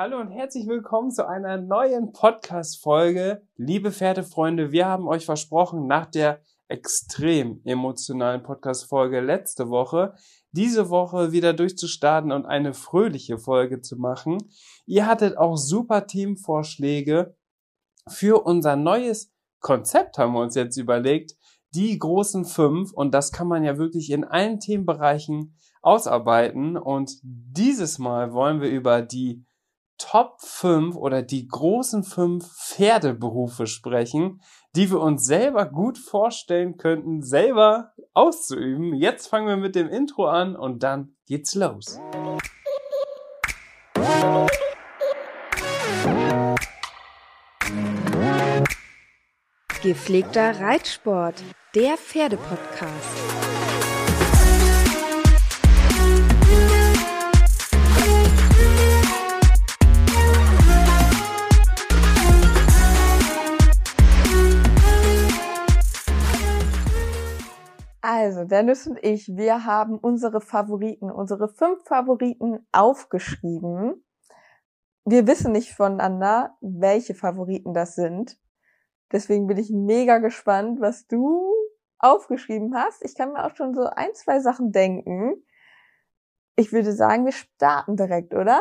Hallo und herzlich willkommen zu einer neuen Podcast-Folge. Liebe Pferdefreunde, wir haben euch versprochen, nach der extrem emotionalen Podcast-Folge letzte Woche, diese Woche wieder durchzustarten und eine fröhliche Folge zu machen. Ihr hattet auch super Themenvorschläge für unser neues Konzept, haben wir uns jetzt überlegt. Die großen fünf und das kann man ja wirklich in allen Themenbereichen ausarbeiten und dieses Mal wollen wir über die Top 5 oder die großen 5 Pferdeberufe sprechen, die wir uns selber gut vorstellen könnten, selber auszuüben. Jetzt fangen wir mit dem Intro an und dann geht's los. Gepflegter Reitsport, der Pferdepodcast. Also, Dennis und ich, wir haben unsere Favoriten, unsere fünf Favoriten aufgeschrieben. Wir wissen nicht voneinander, welche Favoriten das sind. Deswegen bin ich mega gespannt, was du aufgeschrieben hast. Ich kann mir auch schon so ein, zwei Sachen denken. Ich würde sagen, wir starten direkt, oder?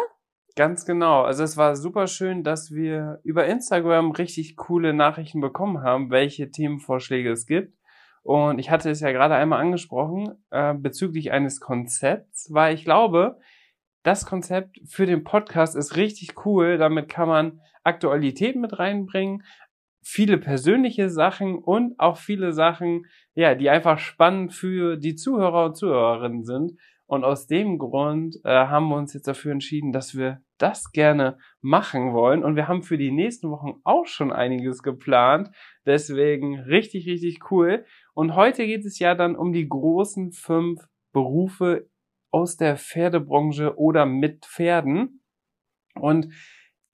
Ganz genau. Also es war super schön, dass wir über Instagram richtig coole Nachrichten bekommen haben, welche Themenvorschläge es gibt. Und ich hatte es ja gerade einmal angesprochen äh, bezüglich eines Konzepts, weil ich glaube, das Konzept für den Podcast ist richtig cool. Damit kann man Aktualität mit reinbringen, viele persönliche Sachen und auch viele Sachen, ja, die einfach spannend für die Zuhörer und Zuhörerinnen sind. Und aus dem Grund äh, haben wir uns jetzt dafür entschieden, dass wir das gerne machen wollen. Und wir haben für die nächsten Wochen auch schon einiges geplant. Deswegen richtig, richtig cool. Und heute geht es ja dann um die großen fünf Berufe aus der Pferdebranche oder mit Pferden. Und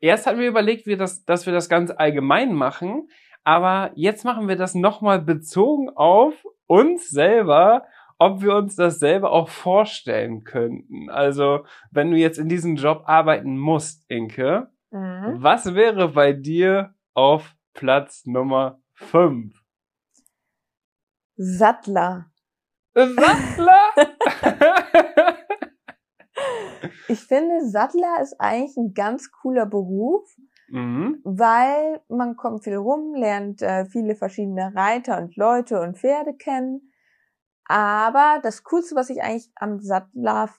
erst hatten wir überlegt, wir das, dass wir das ganz allgemein machen. Aber jetzt machen wir das nochmal bezogen auf uns selber ob wir uns das selber auch vorstellen könnten. Also, wenn du jetzt in diesem Job arbeiten musst, Inke, mhm. was wäre bei dir auf Platz Nummer 5? Sattler. Sattler? ich finde, Sattler ist eigentlich ein ganz cooler Beruf, mhm. weil man kommt viel rum, lernt äh, viele verschiedene Reiter und Leute und Pferde kennen aber das Coolste, was ich eigentlich am Sattler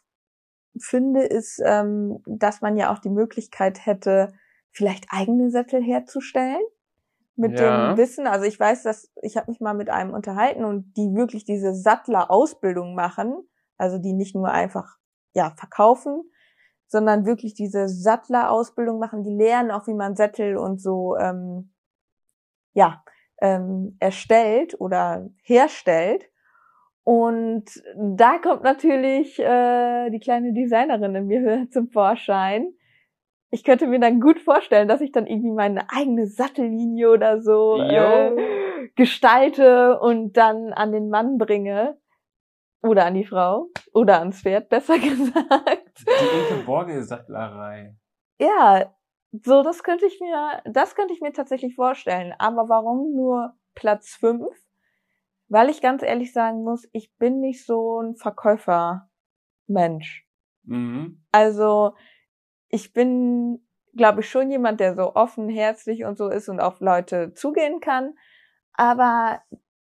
finde, ist, ähm, dass man ja auch die Möglichkeit hätte, vielleicht eigene Sättel herzustellen mit ja. dem Wissen. Also ich weiß, dass ich habe mich mal mit einem unterhalten und die wirklich diese Sattler-Ausbildung machen, also die nicht nur einfach ja verkaufen, sondern wirklich diese Sattler-Ausbildung machen. Die lernen auch, wie man Sättel und so ähm, ja ähm, erstellt oder herstellt. Und da kommt natürlich äh, die kleine Designerin in mir zum Vorschein. Ich könnte mir dann gut vorstellen, dass ich dann irgendwie meine eigene Sattellinie oder so äh, gestalte und dann an den Mann bringe. Oder an die Frau. Oder ans Pferd, besser gesagt. Die Ingeborge Sattlerei. Ja, so das könnte ich mir, das könnte ich mir tatsächlich vorstellen. Aber warum nur Platz fünf? Weil ich ganz ehrlich sagen muss, ich bin nicht so ein Verkäufermensch. Mhm. Also ich bin, glaube ich, schon jemand, der so offen, herzlich und so ist und auf Leute zugehen kann. Aber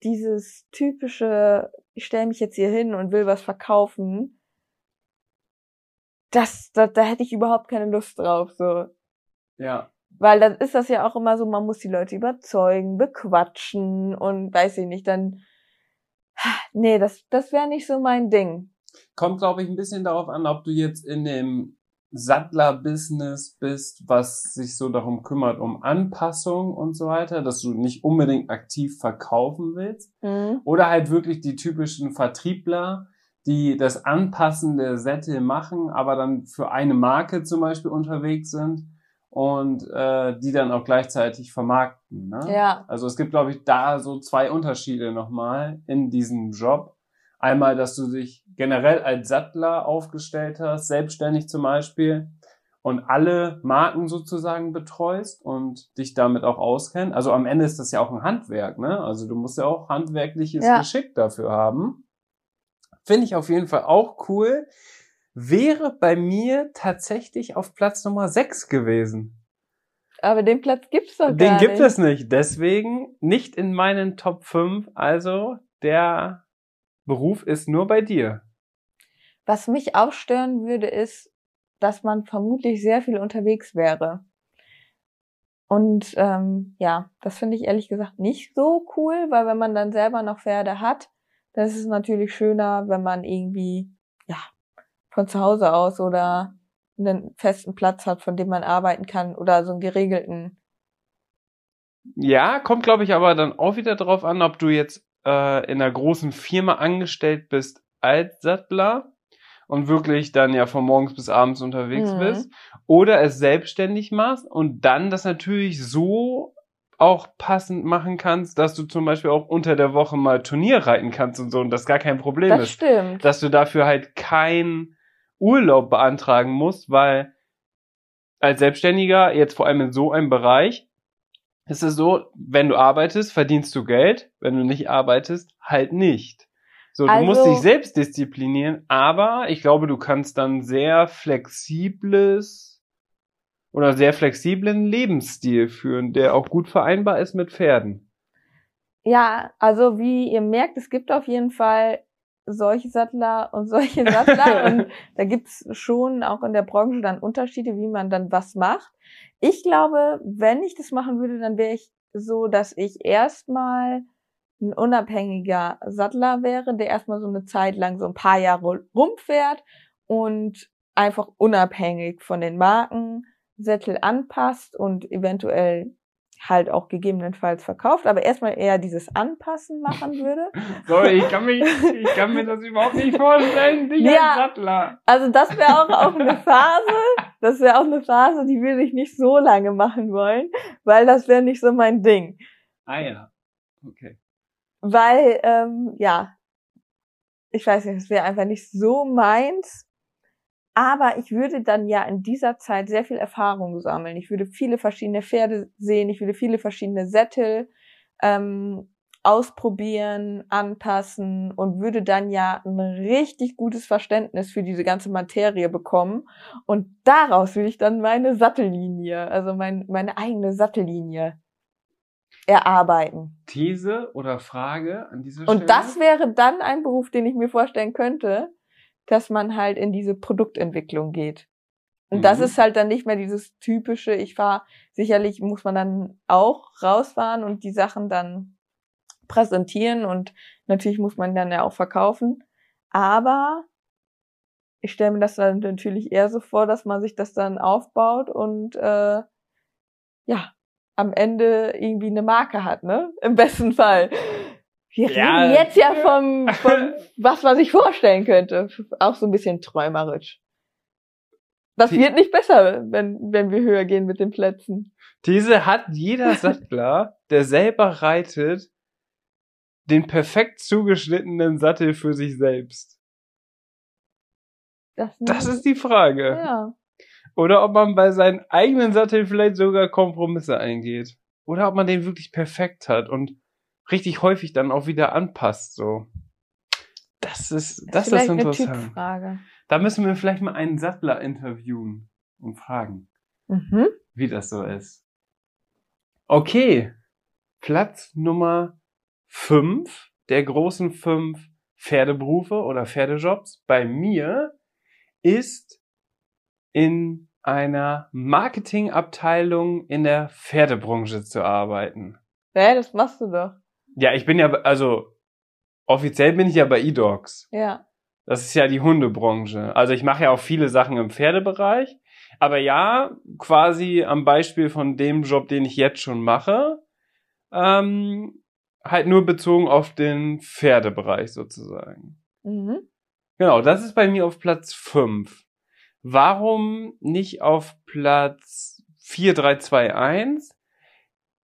dieses typische, ich stelle mich jetzt hier hin und will was verkaufen, das, da, da hätte ich überhaupt keine Lust drauf. So. Ja. Weil dann ist das ja auch immer so, man muss die Leute überzeugen, bequatschen und weiß ich nicht, dann nee, das, das wäre nicht so mein Ding. Kommt, glaube ich, ein bisschen darauf an, ob du jetzt in dem Sattler-Business bist, was sich so darum kümmert, um Anpassung und so weiter, dass du nicht unbedingt aktiv verkaufen willst. Mhm. Oder halt wirklich die typischen Vertriebler, die das Anpassen der Sättel machen, aber dann für eine Marke zum Beispiel unterwegs sind und äh, die dann auch gleichzeitig vermarkten. Ne? Ja. Also es gibt, glaube ich, da so zwei Unterschiede nochmal in diesem Job. Einmal, dass du dich generell als Sattler aufgestellt hast, selbstständig zum Beispiel, und alle Marken sozusagen betreust und dich damit auch auskennst. Also am Ende ist das ja auch ein Handwerk, ne? Also du musst ja auch handwerkliches ja. Geschick dafür haben. Finde ich auf jeden Fall auch cool. Wäre bei mir tatsächlich auf Platz Nummer 6 gewesen. Aber den Platz gibt's doch gar Den nicht. gibt es nicht. Deswegen nicht in meinen Top 5. Also der Beruf ist nur bei dir. Was mich auch stören würde, ist, dass man vermutlich sehr viel unterwegs wäre. Und ähm, ja, das finde ich ehrlich gesagt nicht so cool, weil wenn man dann selber noch Pferde hat, dann ist es natürlich schöner, wenn man irgendwie ja von zu Hause aus oder einen festen Platz hat, von dem man arbeiten kann oder so einen geregelten. Ja, kommt glaube ich aber dann auch wieder drauf an, ob du jetzt äh, in einer großen Firma angestellt bist als Sattler und wirklich dann ja von morgens bis abends unterwegs mhm. bist oder es selbstständig machst und dann das natürlich so auch passend machen kannst, dass du zum Beispiel auch unter der Woche mal Turnier reiten kannst und so und das gar kein Problem das ist. Stimmt. Dass du dafür halt kein Urlaub beantragen musst, weil als Selbstständiger, jetzt vor allem in so einem Bereich, ist es so, wenn du arbeitest, verdienst du Geld, wenn du nicht arbeitest, halt nicht. So, du musst dich also selbst disziplinieren, aber ich glaube, du kannst dann sehr flexibles oder sehr flexiblen Lebensstil führen, der auch gut vereinbar ist mit Pferden. Ja, also wie ihr merkt, es gibt auf jeden Fall solche Sattler und solche Sattler und da gibt's schon auch in der Branche dann Unterschiede, wie man dann was macht. Ich glaube, wenn ich das machen würde, dann wäre ich so, dass ich erstmal ein unabhängiger Sattler wäre, der erstmal so eine Zeit lang so ein paar Jahre rumfährt und einfach unabhängig von den Marken Sättel anpasst und eventuell halt auch gegebenenfalls verkauft, aber erstmal eher dieses Anpassen machen würde. Sorry, ich kann, mich, ich kann mir das überhaupt nicht vorstellen, dich ja, als Sattler. Also das wäre auch, auch eine Phase, das wäre auch eine Phase, die würde ich nicht so lange machen wollen, weil das wäre nicht so mein Ding. Ah ja, okay. Weil, ähm, ja, ich weiß nicht, das wäre einfach nicht so meins. Aber ich würde dann ja in dieser Zeit sehr viel Erfahrung sammeln. Ich würde viele verschiedene Pferde sehen, ich würde viele verschiedene Sättel ähm, ausprobieren, anpassen und würde dann ja ein richtig gutes Verständnis für diese ganze Materie bekommen. Und daraus will ich dann meine Sattellinie, also mein, meine eigene Sattellinie erarbeiten. These oder Frage an dieser Stelle? Und das wäre dann ein Beruf, den ich mir vorstellen könnte, dass man halt in diese Produktentwicklung geht. Und mhm. das ist halt dann nicht mehr dieses typische, ich fahre, sicherlich muss man dann auch rausfahren und die Sachen dann präsentieren und natürlich muss man dann ja auch verkaufen. Aber ich stelle mir das dann natürlich eher so vor, dass man sich das dann aufbaut und äh, ja, am Ende irgendwie eine Marke hat, ne? Im besten Fall. Wir ja. reden jetzt ja vom, vom was man sich vorstellen könnte. Auch so ein bisschen träumerisch. Das Die wird nicht besser, wenn, wenn wir höher gehen mit den Plätzen. Diese hat jeder Sattler, der selber reitet, den perfekt zugeschnittenen Sattel für sich selbst. Das, das ist die Frage. Ja. Oder ob man bei seinen eigenen Satteln vielleicht sogar Kompromisse eingeht. Oder ob man den wirklich perfekt hat und richtig häufig dann auch wieder anpasst, so. Das ist, das, das ist interessant. Eine Typfrage. Da müssen wir vielleicht mal einen Sattler interviewen und fragen, mhm. wie das so ist. Okay. Platz Nummer fünf der großen fünf Pferdeberufe oder Pferdejobs bei mir ist in einer Marketingabteilung in der Pferdebranche zu arbeiten. Ja, das machst du doch. Ja, ich bin ja, also offiziell bin ich ja bei eDogs. Ja. Das ist ja die Hundebranche. Also ich mache ja auch viele Sachen im Pferdebereich, Aber ja, quasi am Beispiel von dem Job, den ich jetzt schon mache, ähm, halt nur bezogen auf den Pferdebereich sozusagen. Mhm. Genau, das ist bei mir auf Platz 5. Warum nicht auf Platz 4, 3, 2, 1?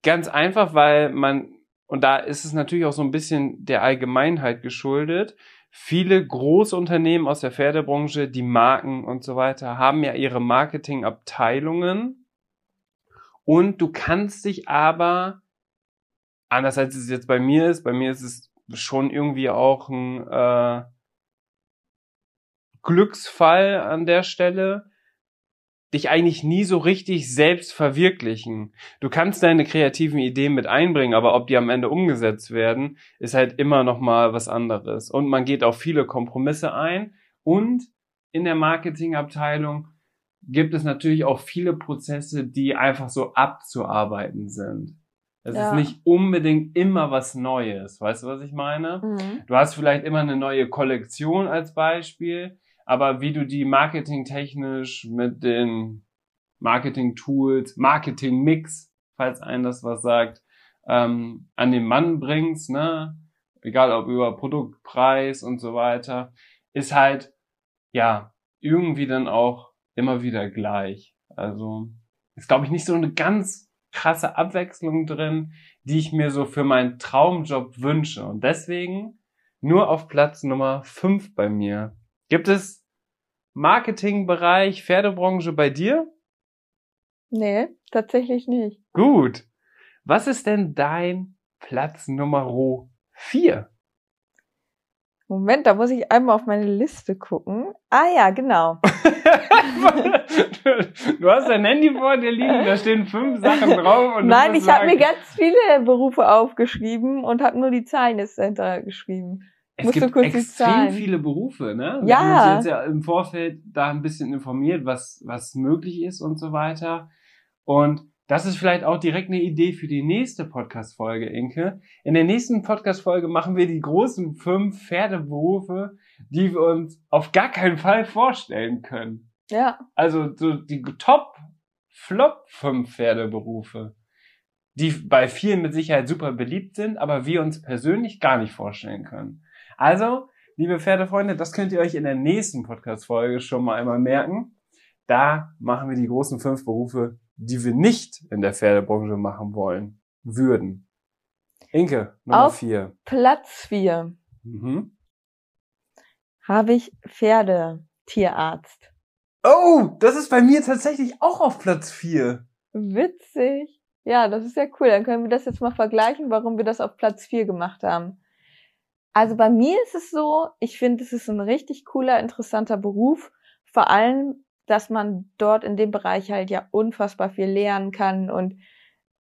Ganz einfach, weil man, und da ist es natürlich auch so ein bisschen der Allgemeinheit geschuldet, viele Großunternehmen aus der Pferdebranche, die Marken und so weiter, haben ja ihre Marketingabteilungen. Und du kannst dich aber, anders als es jetzt bei mir ist, bei mir ist es schon irgendwie auch ein äh, Glücksfall an der Stelle, dich eigentlich nie so richtig selbst verwirklichen. Du kannst deine kreativen Ideen mit einbringen, aber ob die am Ende umgesetzt werden, ist halt immer noch mal was anderes. Und man geht auf viele Kompromisse ein und in der Marketingabteilung gibt es natürlich auch viele Prozesse, die einfach so abzuarbeiten sind. Es ja. ist nicht unbedingt immer was Neues. Weißt du, was ich meine? Mhm. Du hast vielleicht immer eine neue Kollektion als Beispiel, aber wie du die marketingtechnisch mit den Marketing-Tools, Marketing-Mix, falls ein das was sagt, ähm, an den Mann bringst, ne? egal ob über Produktpreis und so weiter, ist halt, ja, irgendwie dann auch immer wieder gleich. Also ist, glaube ich, nicht so eine ganz krasse Abwechslung drin, die ich mir so für meinen Traumjob wünsche. Und deswegen nur auf Platz Nummer 5 bei mir. Gibt es Marketingbereich, Pferdebranche bei dir? Nee, tatsächlich nicht. Gut. Was ist denn dein Platz Nummer 4? Moment, da muss ich einmal auf meine Liste gucken. Ah ja, genau. du hast dein Handy vor dir liegen, da stehen fünf Sachen drauf. Nein, ich habe mir ganz viele Berufe aufgeschrieben und habe nur die Zahlen jetzt dahinter geschrieben. Es Musst gibt extrem viele Berufe, ne? Wir ja. haben uns jetzt ja im Vorfeld da ein bisschen informiert, was, was möglich ist und so weiter. Und das ist vielleicht auch direkt eine Idee für die nächste Podcast-Folge, Inke. In der nächsten Podcast-Folge machen wir die großen fünf Pferdeberufe, die wir uns auf gar keinen Fall vorstellen können. Ja. Also so die Top, Flop fünf Pferdeberufe, die bei vielen mit Sicherheit super beliebt sind, aber wir uns persönlich gar nicht vorstellen können. Also, liebe Pferdefreunde, das könnt ihr euch in der nächsten Podcast-Folge schon mal einmal merken. Da machen wir die großen fünf Berufe, die wir nicht in der Pferdebranche machen wollen, würden. Inke, Nummer Auf vier. Platz vier mhm. habe ich Pferdetierarzt. Oh, das ist bei mir tatsächlich auch auf Platz vier. Witzig. Ja, das ist ja cool. Dann können wir das jetzt mal vergleichen, warum wir das auf Platz vier gemacht haben. Also bei mir ist es so, ich finde, es ist ein richtig cooler, interessanter Beruf. Vor allem, dass man dort in dem Bereich halt ja unfassbar viel lernen kann. Und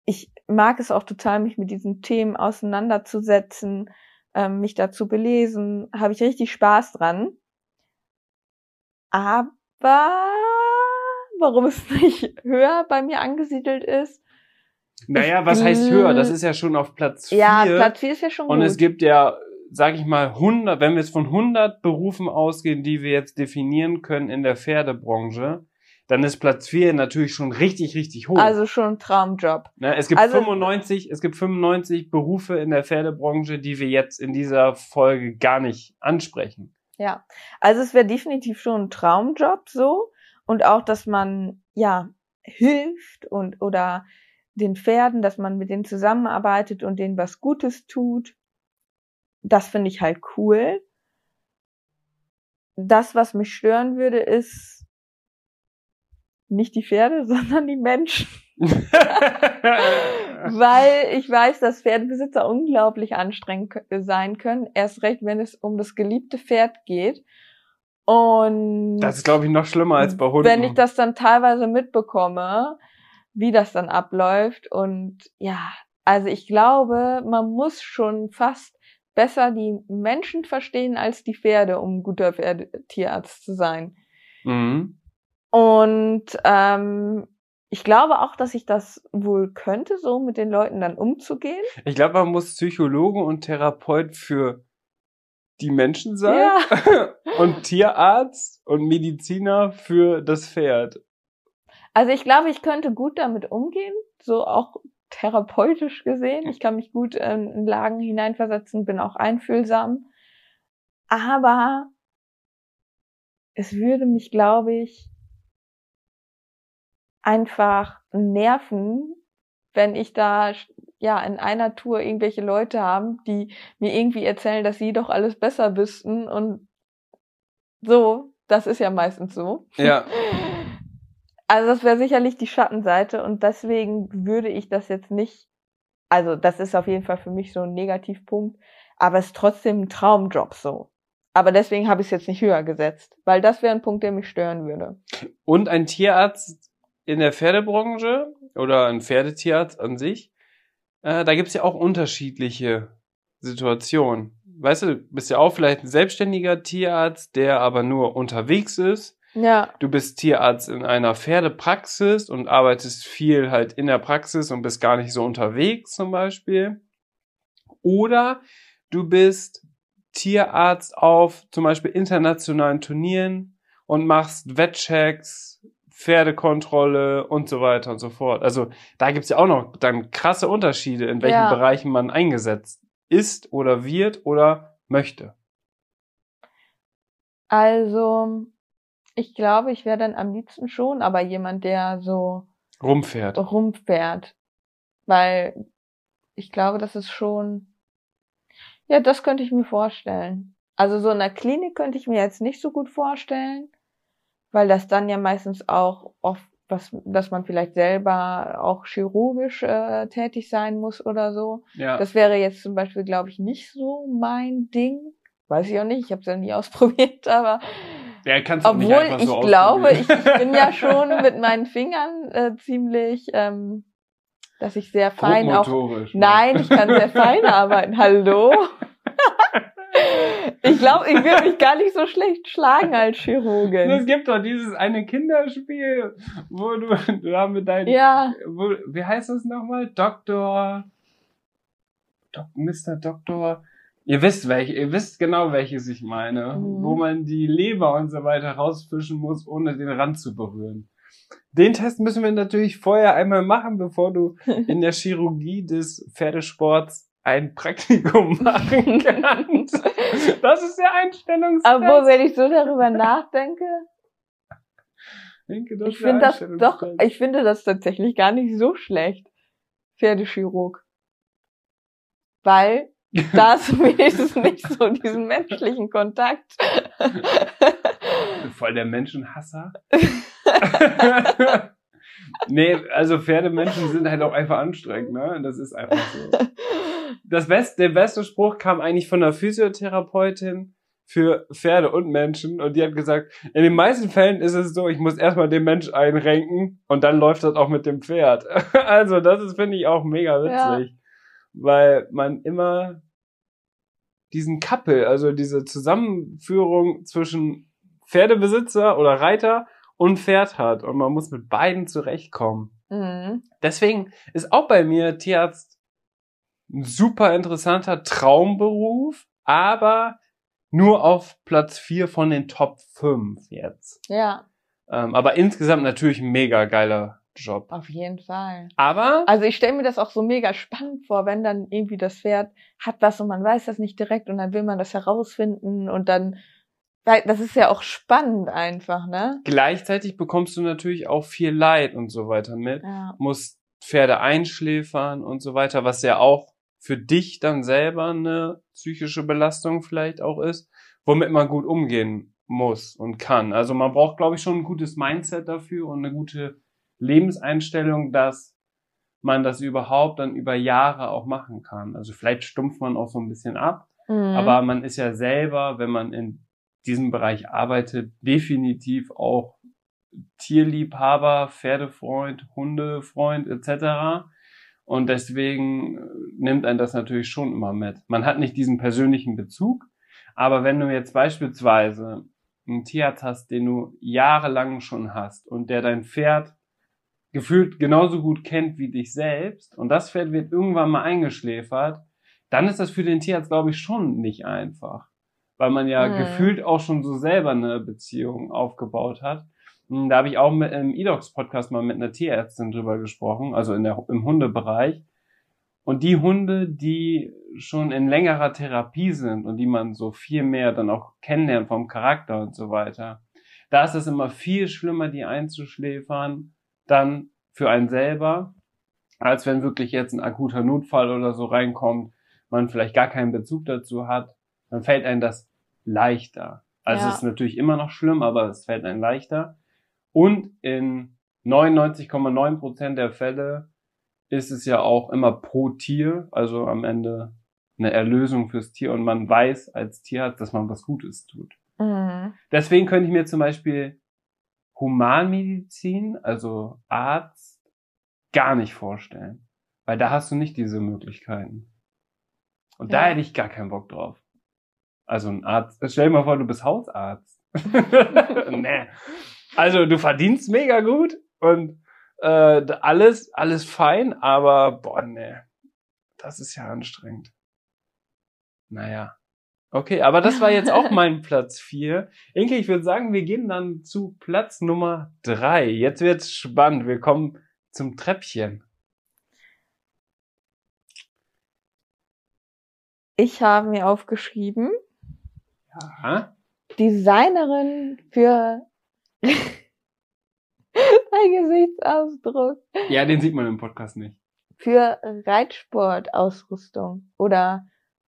ich mag es auch total, mich mit diesen Themen auseinanderzusetzen, ähm, mich dazu belesen. Habe ich richtig Spaß dran. Aber warum es nicht höher bei mir angesiedelt ist, naja, was heißt höher? Das ist ja schon auf Platz 4. Ja, Platz 4 ist ja schon Und gut. es gibt ja sage ich mal, 100, wenn wir jetzt von 100 Berufen ausgehen, die wir jetzt definieren können in der Pferdebranche, dann ist Platz 4 natürlich schon richtig, richtig hoch. Also schon ein Traumjob. Ne, es gibt also, 95, es gibt 95 Berufe in der Pferdebranche, die wir jetzt in dieser Folge gar nicht ansprechen. Ja, also es wäre definitiv schon ein Traumjob so und auch, dass man ja hilft und oder den Pferden, dass man mit denen zusammenarbeitet und denen was Gutes tut das finde ich halt cool. Das, was mich stören würde, ist nicht die Pferde, sondern die Menschen. Weil ich weiß, dass Pferdebesitzer unglaublich anstrengend sein können. Erst recht, wenn es um das geliebte Pferd geht. Und das ist, glaube ich, noch schlimmer als bei Hunden. Wenn ich das dann teilweise mitbekomme, wie das dann abläuft. Und ja, also ich glaube, man muss schon fast besser die Menschen verstehen als die Pferde, um guter Pferdetierarzt zu sein. Mhm. Und ähm, ich glaube auch, dass ich das wohl könnte, so mit den Leuten dann umzugehen. Ich glaube, man muss Psychologe und Therapeut für die Menschen sein ja. und Tierarzt und Mediziner für das Pferd. Also ich glaube, ich könnte gut damit umgehen, so auch therapeutisch gesehen. Ich kann mich gut in Lagen hineinversetzen, bin auch einfühlsam. Aber es würde mich, glaube ich, einfach nerven, wenn ich da ja in einer Tour irgendwelche Leute haben, die mir irgendwie erzählen, dass sie doch alles besser wüssten und so, das ist ja meistens so. Ja. Also das wäre sicherlich die Schattenseite und deswegen würde ich das jetzt nicht, also das ist auf jeden Fall für mich so ein Negativpunkt, aber es ist trotzdem ein Traumjob so. Aber deswegen habe ich es jetzt nicht höher gesetzt, weil das wäre ein Punkt, der mich stören würde. Und ein Tierarzt in der Pferdebranche oder ein Pferdetierarzt an sich, äh, da gibt's ja auch unterschiedliche Situationen. Weißt du bist ja auch vielleicht ein selbstständiger Tierarzt, der aber nur unterwegs ist ja. Du bist Tierarzt in einer Pferdepraxis und arbeitest viel halt in der Praxis und bist gar nicht so unterwegs zum Beispiel. Oder du bist Tierarzt auf zum Beispiel internationalen Turnieren und machst Wettchecks, Pferdekontrolle und so weiter und so fort. Also da gibt's ja auch noch dann krasse Unterschiede, in welchen ja. Bereichen man eingesetzt ist oder wird oder möchte. Also ich glaube, ich wäre dann am liebsten schon, aber jemand, der so rumfährt. Rumfährt. Weil ich glaube, das ist schon, ja, das könnte ich mir vorstellen. Also so in der Klinik könnte ich mir jetzt nicht so gut vorstellen, weil das dann ja meistens auch oft was, dass man vielleicht selber auch chirurgisch äh, tätig sein muss oder so. Ja. Das wäre jetzt zum Beispiel, glaube ich, nicht so mein Ding. Weiß ich auch nicht, ich habe es ja nie ausprobiert, aber ja, kannst du Obwohl nicht einfach ich so glaube, ich, ich bin ja schon mit meinen Fingern äh, ziemlich, ähm, dass ich sehr fein auch. Ne? Nein, ich kann sehr fein arbeiten. Hallo. ich glaube, ich will mich gar nicht so schlecht schlagen als Chirurgin. Es gibt doch dieses eine Kinderspiel, wo du da mit deinen, ja. wo, wie heißt das nochmal? Doktor, Dok, Mr. Doktor, Ihr wisst welche, ihr wisst genau, welches ich meine, mhm. wo man die Leber und so weiter rausfischen muss, ohne den Rand zu berühren. Den Test müssen wir natürlich vorher einmal machen, bevor du in der Chirurgie des Pferdesports ein Praktikum machen kannst. Das ist der Einstellungstest. Aber wenn ich so darüber nachdenke, denke, das ich finde das doch, ich finde das tatsächlich gar nicht so schlecht, Pferdechirurg. Weil da ist wenigstens nicht so diesen menschlichen Kontakt. Voll der Menschenhasser. nee, also Pferdemenschen sind halt auch einfach anstrengend, ne? Das ist einfach so. Das beste, der beste Spruch kam eigentlich von einer Physiotherapeutin für Pferde und Menschen und die hat gesagt, in den meisten Fällen ist es so, ich muss erstmal den Mensch einrenken und dann läuft das auch mit dem Pferd. Also das ist, finde ich, auch mega witzig. Ja weil man immer diesen Kappel, also diese Zusammenführung zwischen Pferdebesitzer oder Reiter und Pferd hat und man muss mit beiden zurechtkommen. Mhm. Deswegen ist auch bei mir Tierarzt ein super interessanter Traumberuf, aber nur auf Platz vier von den Top 5 jetzt. Ja. Ähm, aber insgesamt natürlich ein mega geiler Job. Auf jeden Fall. Aber. Also ich stelle mir das auch so mega spannend vor, wenn dann irgendwie das Pferd hat was und man weiß das nicht direkt und dann will man das herausfinden und dann. Weil das ist ja auch spannend einfach, ne? Gleichzeitig bekommst du natürlich auch viel Leid und so weiter mit. Ja. Musst Pferde einschläfern und so weiter, was ja auch für dich dann selber eine psychische Belastung vielleicht auch ist, womit man gut umgehen muss und kann. Also man braucht, glaube ich, schon ein gutes Mindset dafür und eine gute Lebenseinstellung, dass man das überhaupt dann über Jahre auch machen kann. Also vielleicht stumpft man auch so ein bisschen ab, mhm. aber man ist ja selber, wenn man in diesem Bereich arbeitet, definitiv auch Tierliebhaber, Pferdefreund, Hundefreund etc. Und deswegen äh, nimmt ein das natürlich schon immer mit. Man hat nicht diesen persönlichen Bezug, aber wenn du jetzt beispielsweise einen Tierarzt hast, den du jahrelang schon hast und der dein Pferd gefühlt genauso gut kennt wie dich selbst und das Pferd wird irgendwann mal eingeschläfert, dann ist das für den Tierarzt, glaube ich, schon nicht einfach. Weil man ja mhm. gefühlt auch schon so selber eine Beziehung aufgebaut hat. Hm, da habe ich auch mit, im Edox-Podcast mal mit einer Tierärztin drüber gesprochen, also in der, im Hundebereich. Und die Hunde, die schon in längerer Therapie sind und die man so viel mehr dann auch kennenlernt vom Charakter und so weiter, da ist es immer viel schlimmer, die einzuschläfern, dann für einen selber, als wenn wirklich jetzt ein akuter Notfall oder so reinkommt, man vielleicht gar keinen Bezug dazu hat, dann fällt einem das leichter. Also ja. es ist natürlich immer noch schlimm, aber es fällt einem leichter. Und in 99,9 Prozent der Fälle ist es ja auch immer pro Tier, also am Ende eine Erlösung fürs Tier und man weiß als Tierarzt, dass man was Gutes tut. Mhm. Deswegen könnte ich mir zum Beispiel Humanmedizin, also Arzt, gar nicht vorstellen. Weil da hast du nicht diese Möglichkeiten. Und ja. da hätte ich gar keinen Bock drauf. Also ein Arzt. Stell dir mal vor, du bist Hausarzt. nee. Also du verdienst mega gut und äh, alles, alles fein, aber boah, nee. Das ist ja anstrengend. Naja. Okay, aber das war jetzt auch mein Platz vier. Inke, ich würde sagen, wir gehen dann zu Platz Nummer drei. Jetzt wird's spannend. Wir kommen zum Treppchen. Ich habe mir aufgeschrieben. Ja. Designerin für ein Gesichtsausdruck. Ja, den sieht man im Podcast nicht. Für Reitsportausrüstung oder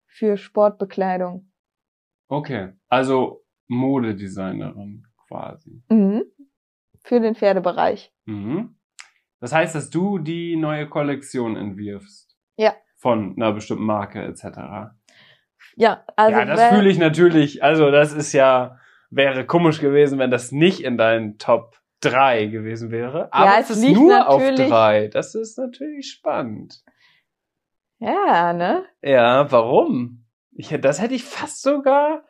für Sportbekleidung. Okay, also Modedesignerin quasi. Mhm. Für den Pferdebereich. Mhm. Das heißt, dass du die neue Kollektion entwirfst. Ja. Von einer bestimmten Marke etc. Ja, also. Ja, das fühle ich natürlich. Also, das ist ja, wäre komisch gewesen, wenn das nicht in deinen Top 3 gewesen wäre. Aber ja, es, es ist nur auf 3. Das ist natürlich spannend. Ja, ne? Ja, warum? Ich, das hätte ich fast sogar.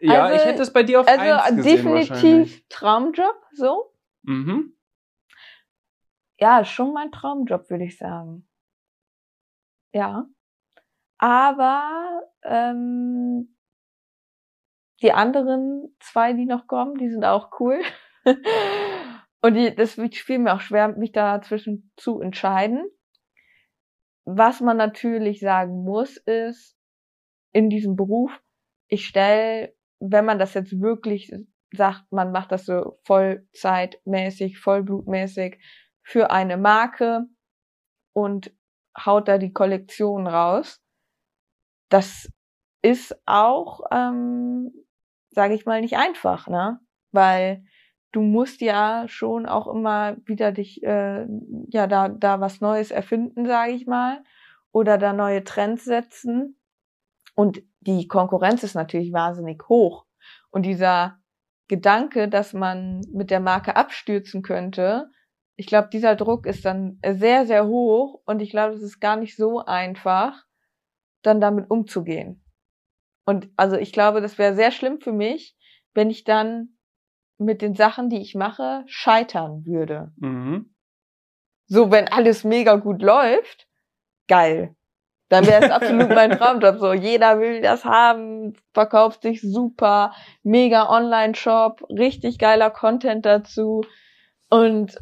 Ja, also, ich hätte es bei dir auf also eins gesehen definitiv Traumjob, so. Mhm. Ja, schon mein Traumjob, würde ich sagen. Ja. Aber ähm, die anderen zwei, die noch kommen, die sind auch cool. Und die, das fiel mir auch schwer, mich dazwischen zu entscheiden. Was man natürlich sagen muss, ist, in diesem Beruf, ich stelle, wenn man das jetzt wirklich sagt, man macht das so vollzeitmäßig, vollblutmäßig für eine Marke und haut da die Kollektion raus. Das ist auch, ähm, sage ich mal, nicht einfach, ne? Weil du musst ja schon auch immer wieder dich, äh, ja, da, da was Neues erfinden, sage ich mal, oder da neue Trends setzen. Und die Konkurrenz ist natürlich wahnsinnig hoch. Und dieser Gedanke, dass man mit der Marke abstürzen könnte, ich glaube, dieser Druck ist dann sehr, sehr hoch und ich glaube, es ist gar nicht so einfach, dann damit umzugehen. Und also ich glaube, das wäre sehr schlimm für mich, wenn ich dann mit den Sachen, die ich mache, scheitern würde. Mhm. So, wenn alles mega gut läuft, geil. Dann wäre es absolut mein Traumjob. So, jeder will das haben, verkauft sich super, mega Online-Shop, richtig geiler Content dazu. Und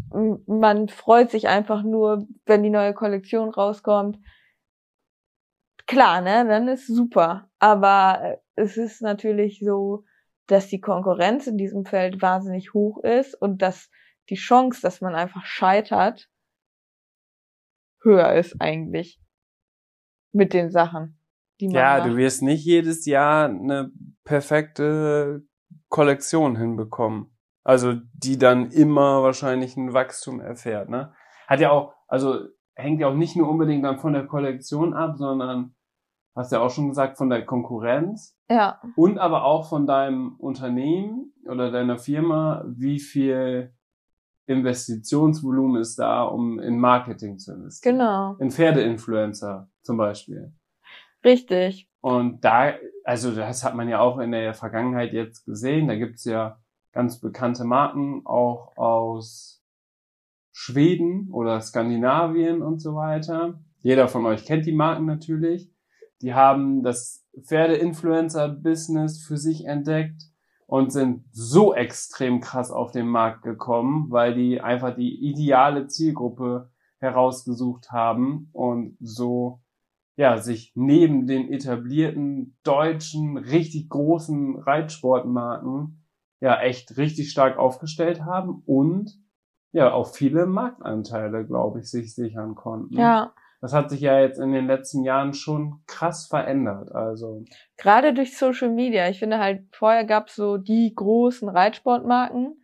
man freut sich einfach nur, wenn die neue Kollektion rauskommt. Klar, ne, dann ist super. Aber es ist natürlich so, dass die Konkurrenz in diesem Feld wahnsinnig hoch ist und dass die Chance, dass man einfach scheitert, höher ist eigentlich mit den Sachen, die man Ja, macht. du wirst nicht jedes Jahr eine perfekte Kollektion hinbekommen. Also die dann immer wahrscheinlich ein Wachstum erfährt, ne? Hat ja auch, also hängt ja auch nicht nur unbedingt dann von der Kollektion ab, sondern hast ja auch schon gesagt, von der Konkurrenz. Ja. Und aber auch von deinem Unternehmen oder deiner Firma, wie viel Investitionsvolumen ist da, um in Marketing zu investieren. Genau. In Pferdeinfluencer zum Beispiel. Richtig. Und da, also das hat man ja auch in der Vergangenheit jetzt gesehen, da gibt's ja ganz bekannte Marken, auch aus Schweden oder Skandinavien und so weiter. Jeder von euch kennt die Marken natürlich. Die haben das Pferde-Influencer-Business für sich entdeckt und sind so extrem krass auf den Markt gekommen, weil die einfach die ideale Zielgruppe herausgesucht haben und so ja, sich neben den etablierten deutschen, richtig großen Reitsportmarken ja echt richtig stark aufgestellt haben und ja auch viele Marktanteile, glaube ich, sich sichern konnten. Ja. Das hat sich ja jetzt in den letzten Jahren schon krass verändert. Also gerade durch Social Media. Ich finde halt vorher gab's so die großen Reitsportmarken,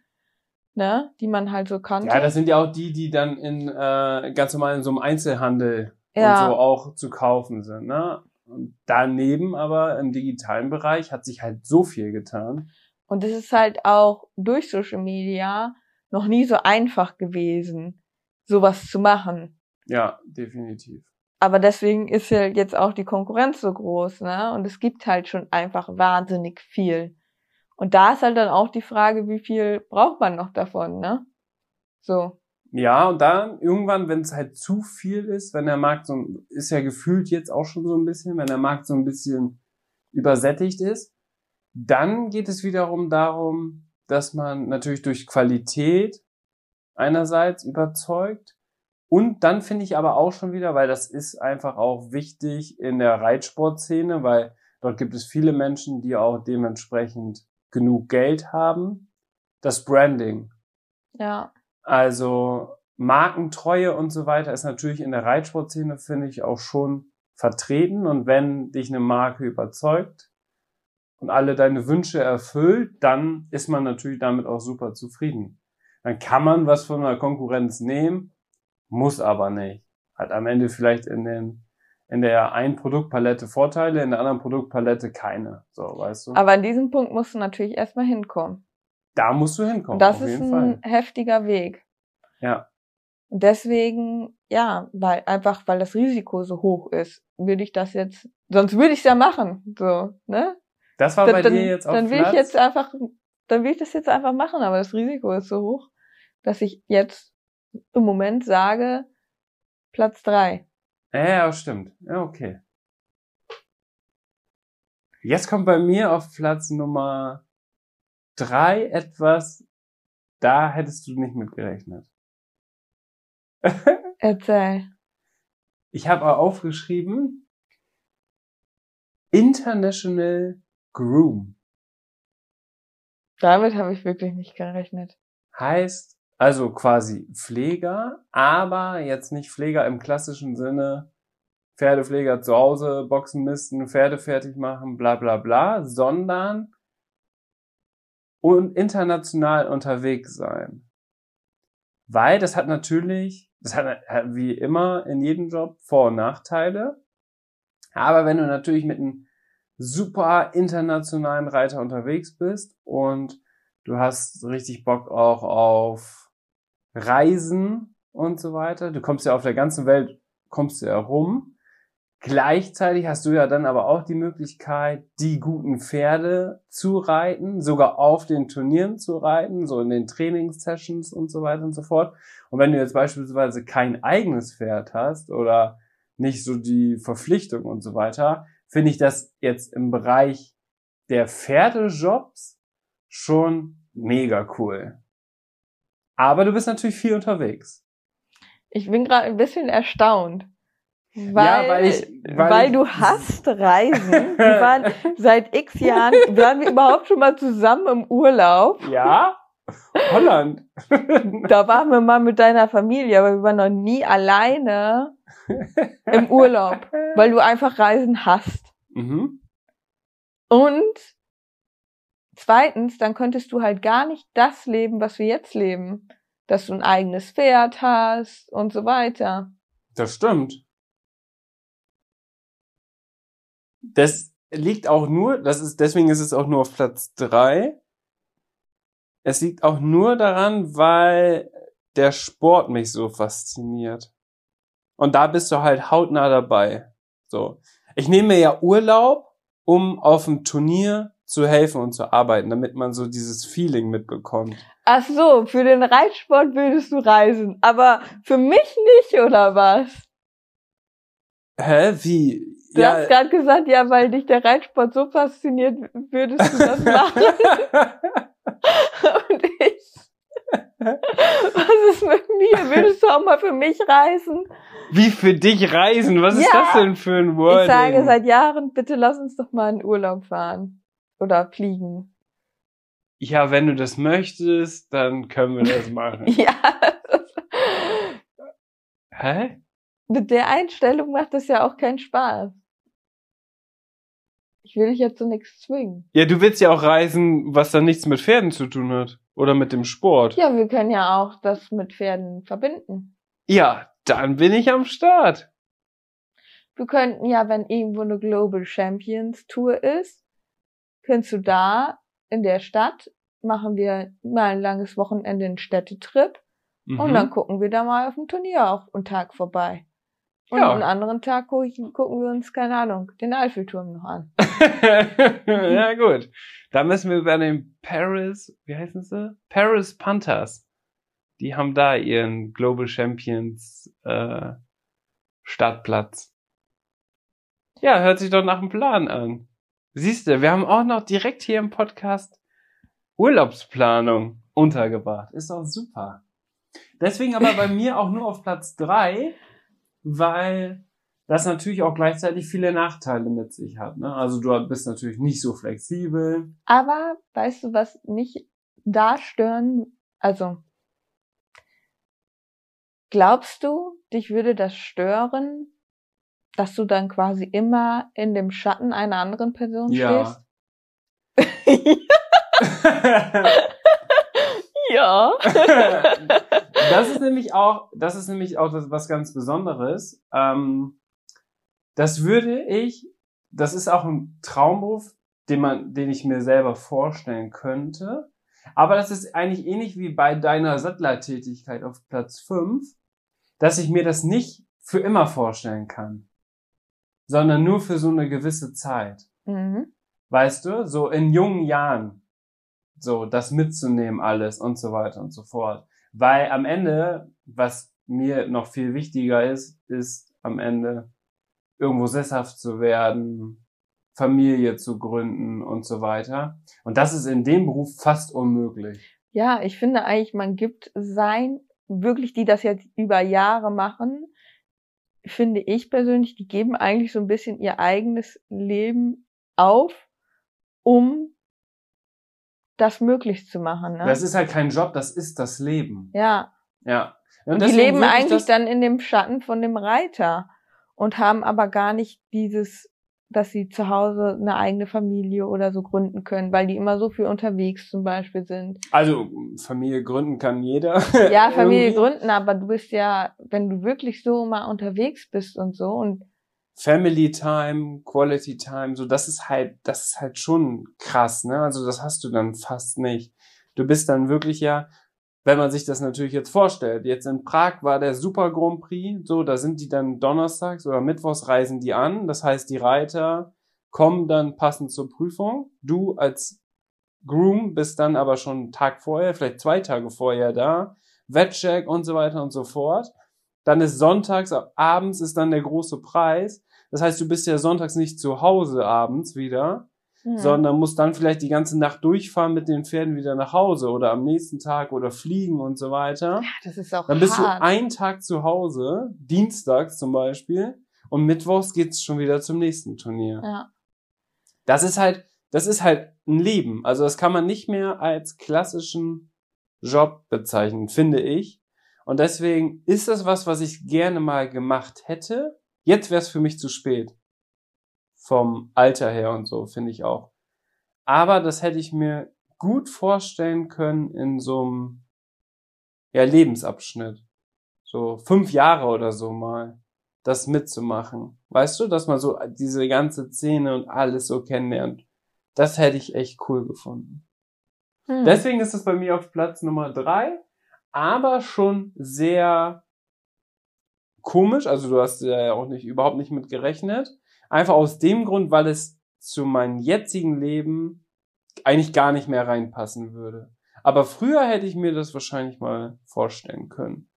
ne, die man halt so kannte. Ja, das sind ja auch die, die dann in äh, ganz normal in so einem Einzelhandel ja. und so auch zu kaufen sind. Ne? Und daneben aber im digitalen Bereich hat sich halt so viel getan. Und es ist halt auch durch Social Media noch nie so einfach gewesen, sowas zu machen. Ja, definitiv. Aber deswegen ist ja jetzt auch die Konkurrenz so groß, ne? Und es gibt halt schon einfach wahnsinnig viel. Und da ist halt dann auch die Frage, wie viel braucht man noch davon, ne? So. Ja, und dann irgendwann, wenn es halt zu viel ist, wenn der Markt so, ist ja gefühlt jetzt auch schon so ein bisschen, wenn der Markt so ein bisschen übersättigt ist, dann geht es wiederum darum, dass man natürlich durch Qualität einerseits überzeugt und dann finde ich aber auch schon wieder, weil das ist einfach auch wichtig in der Reitsportszene, weil dort gibt es viele Menschen, die auch dementsprechend genug Geld haben, das Branding. Ja. Also Markentreue und so weiter ist natürlich in der Reitsportszene, finde ich, auch schon vertreten. Und wenn dich eine Marke überzeugt und alle deine Wünsche erfüllt, dann ist man natürlich damit auch super zufrieden. Dann kann man was von der Konkurrenz nehmen, muss aber nicht. Hat am Ende vielleicht in den in der einen Produktpalette Vorteile, in der anderen Produktpalette keine. So, weißt du? Aber an diesem Punkt musst du natürlich erstmal hinkommen. Da musst du hinkommen. Das ist ein Fall. heftiger Weg. Ja. Und deswegen, ja, weil einfach, weil das Risiko so hoch ist, würde ich das jetzt, sonst würde ich es ja machen, so, ne? Das war bei dann, dir jetzt auch Dann will Platz? ich jetzt einfach, dann will ich das jetzt einfach machen, aber das Risiko ist so hoch, dass ich jetzt im Moment sage, Platz drei. Ja, stimmt. Ja, okay. Jetzt kommt bei mir auf Platz Nummer drei etwas, da hättest du nicht mit gerechnet. Erzähl. Ich habe aufgeschrieben International Groom. Damit habe ich wirklich nicht gerechnet. Heißt also quasi Pfleger, aber jetzt nicht Pfleger im klassischen Sinne, Pferdepfleger zu Hause, Boxen misten, Pferde fertig machen, bla bla bla, sondern und international unterwegs sein. Weil das hat natürlich, das hat wie immer in jedem Job Vor- und Nachteile. Aber wenn du natürlich mit einem super internationalen Reiter unterwegs bist und du hast richtig Bock auch auf Reisen und so weiter, du kommst ja auf der ganzen Welt, kommst du ja rum, Gleichzeitig hast du ja dann aber auch die Möglichkeit, die guten Pferde zu reiten, sogar auf den Turnieren zu reiten, so in den Trainingssessions und so weiter und so fort. Und wenn du jetzt beispielsweise kein eigenes Pferd hast oder nicht so die Verpflichtung und so weiter, finde ich das jetzt im Bereich der Pferdejobs schon mega cool. Aber du bist natürlich viel unterwegs. Ich bin gerade ein bisschen erstaunt. Weil, ja, weil, ich, weil, weil du hast Reisen. Wir waren seit x Jahren, waren wir überhaupt schon mal zusammen im Urlaub? Ja. Holland. da waren wir mal mit deiner Familie, aber wir waren noch nie alleine im Urlaub, weil du einfach Reisen hast. Mhm. Und zweitens, dann könntest du halt gar nicht das leben, was wir jetzt leben. Dass du ein eigenes Pferd hast und so weiter. Das stimmt. Das liegt auch nur, das ist, deswegen ist es auch nur auf Platz drei. Es liegt auch nur daran, weil der Sport mich so fasziniert. Und da bist du halt hautnah dabei. So. Ich nehme mir ja Urlaub, um auf dem Turnier zu helfen und zu arbeiten, damit man so dieses Feeling mitbekommt. Ach so, für den Reitsport würdest du reisen, aber für mich nicht, oder was? Hä, wie? Du ja. hast gerade gesagt, ja, weil dich der Reitsport so fasziniert, würdest du das machen. Und ich. Was ist mit mir? Würdest du auch mal für mich reisen? Wie für dich reisen? Was ja. ist das denn für ein Wort? Ich sage seit Jahren, bitte lass uns doch mal in Urlaub fahren. Oder fliegen. Ja, wenn du das möchtest, dann können wir das machen. ja. Hä? Mit der Einstellung macht das ja auch keinen Spaß. Ich will dich jetzt zu nichts zwingen. Ja, du willst ja auch reisen, was dann nichts mit Pferden zu tun hat. Oder mit dem Sport. Ja, wir können ja auch das mit Pferden verbinden. Ja, dann bin ich am Start. Wir könnten ja, wenn irgendwo eine Global Champions Tour ist, könntest du da in der Stadt machen wir mal ein langes Wochenende einen Städtetrip mhm. und dann gucken wir da mal auf dem Turnier auch einen Tag vorbei. Und ja. einen anderen Tag gucken wir uns, keine Ahnung, den Eiffelturm noch an. ja, gut. Da müssen wir über den Paris, wie heißen sie? Paris Panthers. Die haben da ihren Global Champions äh, Startplatz. Ja, hört sich doch nach einem Plan an. Siehst du, wir haben auch noch direkt hier im Podcast Urlaubsplanung untergebracht. Ist doch super. Deswegen aber bei mir auch nur auf Platz drei, weil das natürlich auch gleichzeitig viele Nachteile mit sich hat. Ne? Also du bist natürlich nicht so flexibel. Aber weißt du, was mich da stören, also glaubst du, dich würde das stören, dass du dann quasi immer in dem Schatten einer anderen Person ja. stehst? ja. das ist nämlich auch, das ist nämlich auch was ganz Besonderes. Ähm, das würde ich, das ist auch ein Traumberuf, den man, den ich mir selber vorstellen könnte. Aber das ist eigentlich ähnlich wie bei deiner Sattlertätigkeit auf Platz 5, dass ich mir das nicht für immer vorstellen kann, sondern nur für so eine gewisse Zeit. Mhm. Weißt du, so in jungen Jahren, so das mitzunehmen alles und so weiter und so fort. Weil am Ende, was mir noch viel wichtiger ist, ist am Ende irgendwo sesshaft zu werden, Familie zu gründen und so weiter. Und das ist in dem Beruf fast unmöglich. Ja, ich finde eigentlich, man gibt sein, wirklich die das jetzt über Jahre machen, finde ich persönlich, die geben eigentlich so ein bisschen ihr eigenes Leben auf, um das möglich zu machen. Ne? Das ist halt kein Job, das ist das Leben. Ja. Ja. Und, und die leben eigentlich dann in dem Schatten von dem Reiter und haben aber gar nicht dieses, dass sie zu Hause eine eigene Familie oder so gründen können, weil die immer so viel unterwegs zum Beispiel sind. Also Familie gründen kann jeder. Ja, Familie gründen, aber du bist ja, wenn du wirklich so mal unterwegs bist und so und Family Time, Quality Time, so das ist halt, das ist halt schon krass, ne? Also das hast du dann fast nicht. Du bist dann wirklich ja, wenn man sich das natürlich jetzt vorstellt, jetzt in Prag war der Super Grand Prix, so, da sind die dann donnerstags oder mittwochs reisen die an. Das heißt, die Reiter kommen dann passend zur Prüfung. Du als Groom bist dann aber schon einen Tag vorher, vielleicht zwei Tage vorher da. Wettcheck und so weiter und so fort. Dann ist sonntags, abends ist dann der große Preis. Das heißt, du bist ja sonntags nicht zu Hause abends wieder, mhm. sondern musst dann vielleicht die ganze Nacht durchfahren mit den Pferden wieder nach Hause oder am nächsten Tag oder fliegen und so weiter. Ja, das ist auch Dann bist hart. du einen Tag zu Hause, dienstags zum Beispiel, und mittwochs geht's schon wieder zum nächsten Turnier. Ja. Das ist halt, das ist halt ein Leben. Also das kann man nicht mehr als klassischen Job bezeichnen, finde ich. Und deswegen ist das was, was ich gerne mal gemacht hätte. Jetzt wäre es für mich zu spät. Vom Alter her und so, finde ich auch. Aber das hätte ich mir gut vorstellen können in so einem ja, Lebensabschnitt. So fünf Jahre oder so mal das mitzumachen. Weißt du, dass man so diese ganze Szene und alles so kennenlernt. Das hätte ich echt cool gefunden. Hm. Deswegen ist es bei mir auf Platz Nummer drei aber schon sehr komisch. Also du hast ja auch nicht, überhaupt nicht mit gerechnet. Einfach aus dem Grund, weil es zu meinem jetzigen Leben eigentlich gar nicht mehr reinpassen würde. Aber früher hätte ich mir das wahrscheinlich mal vorstellen können.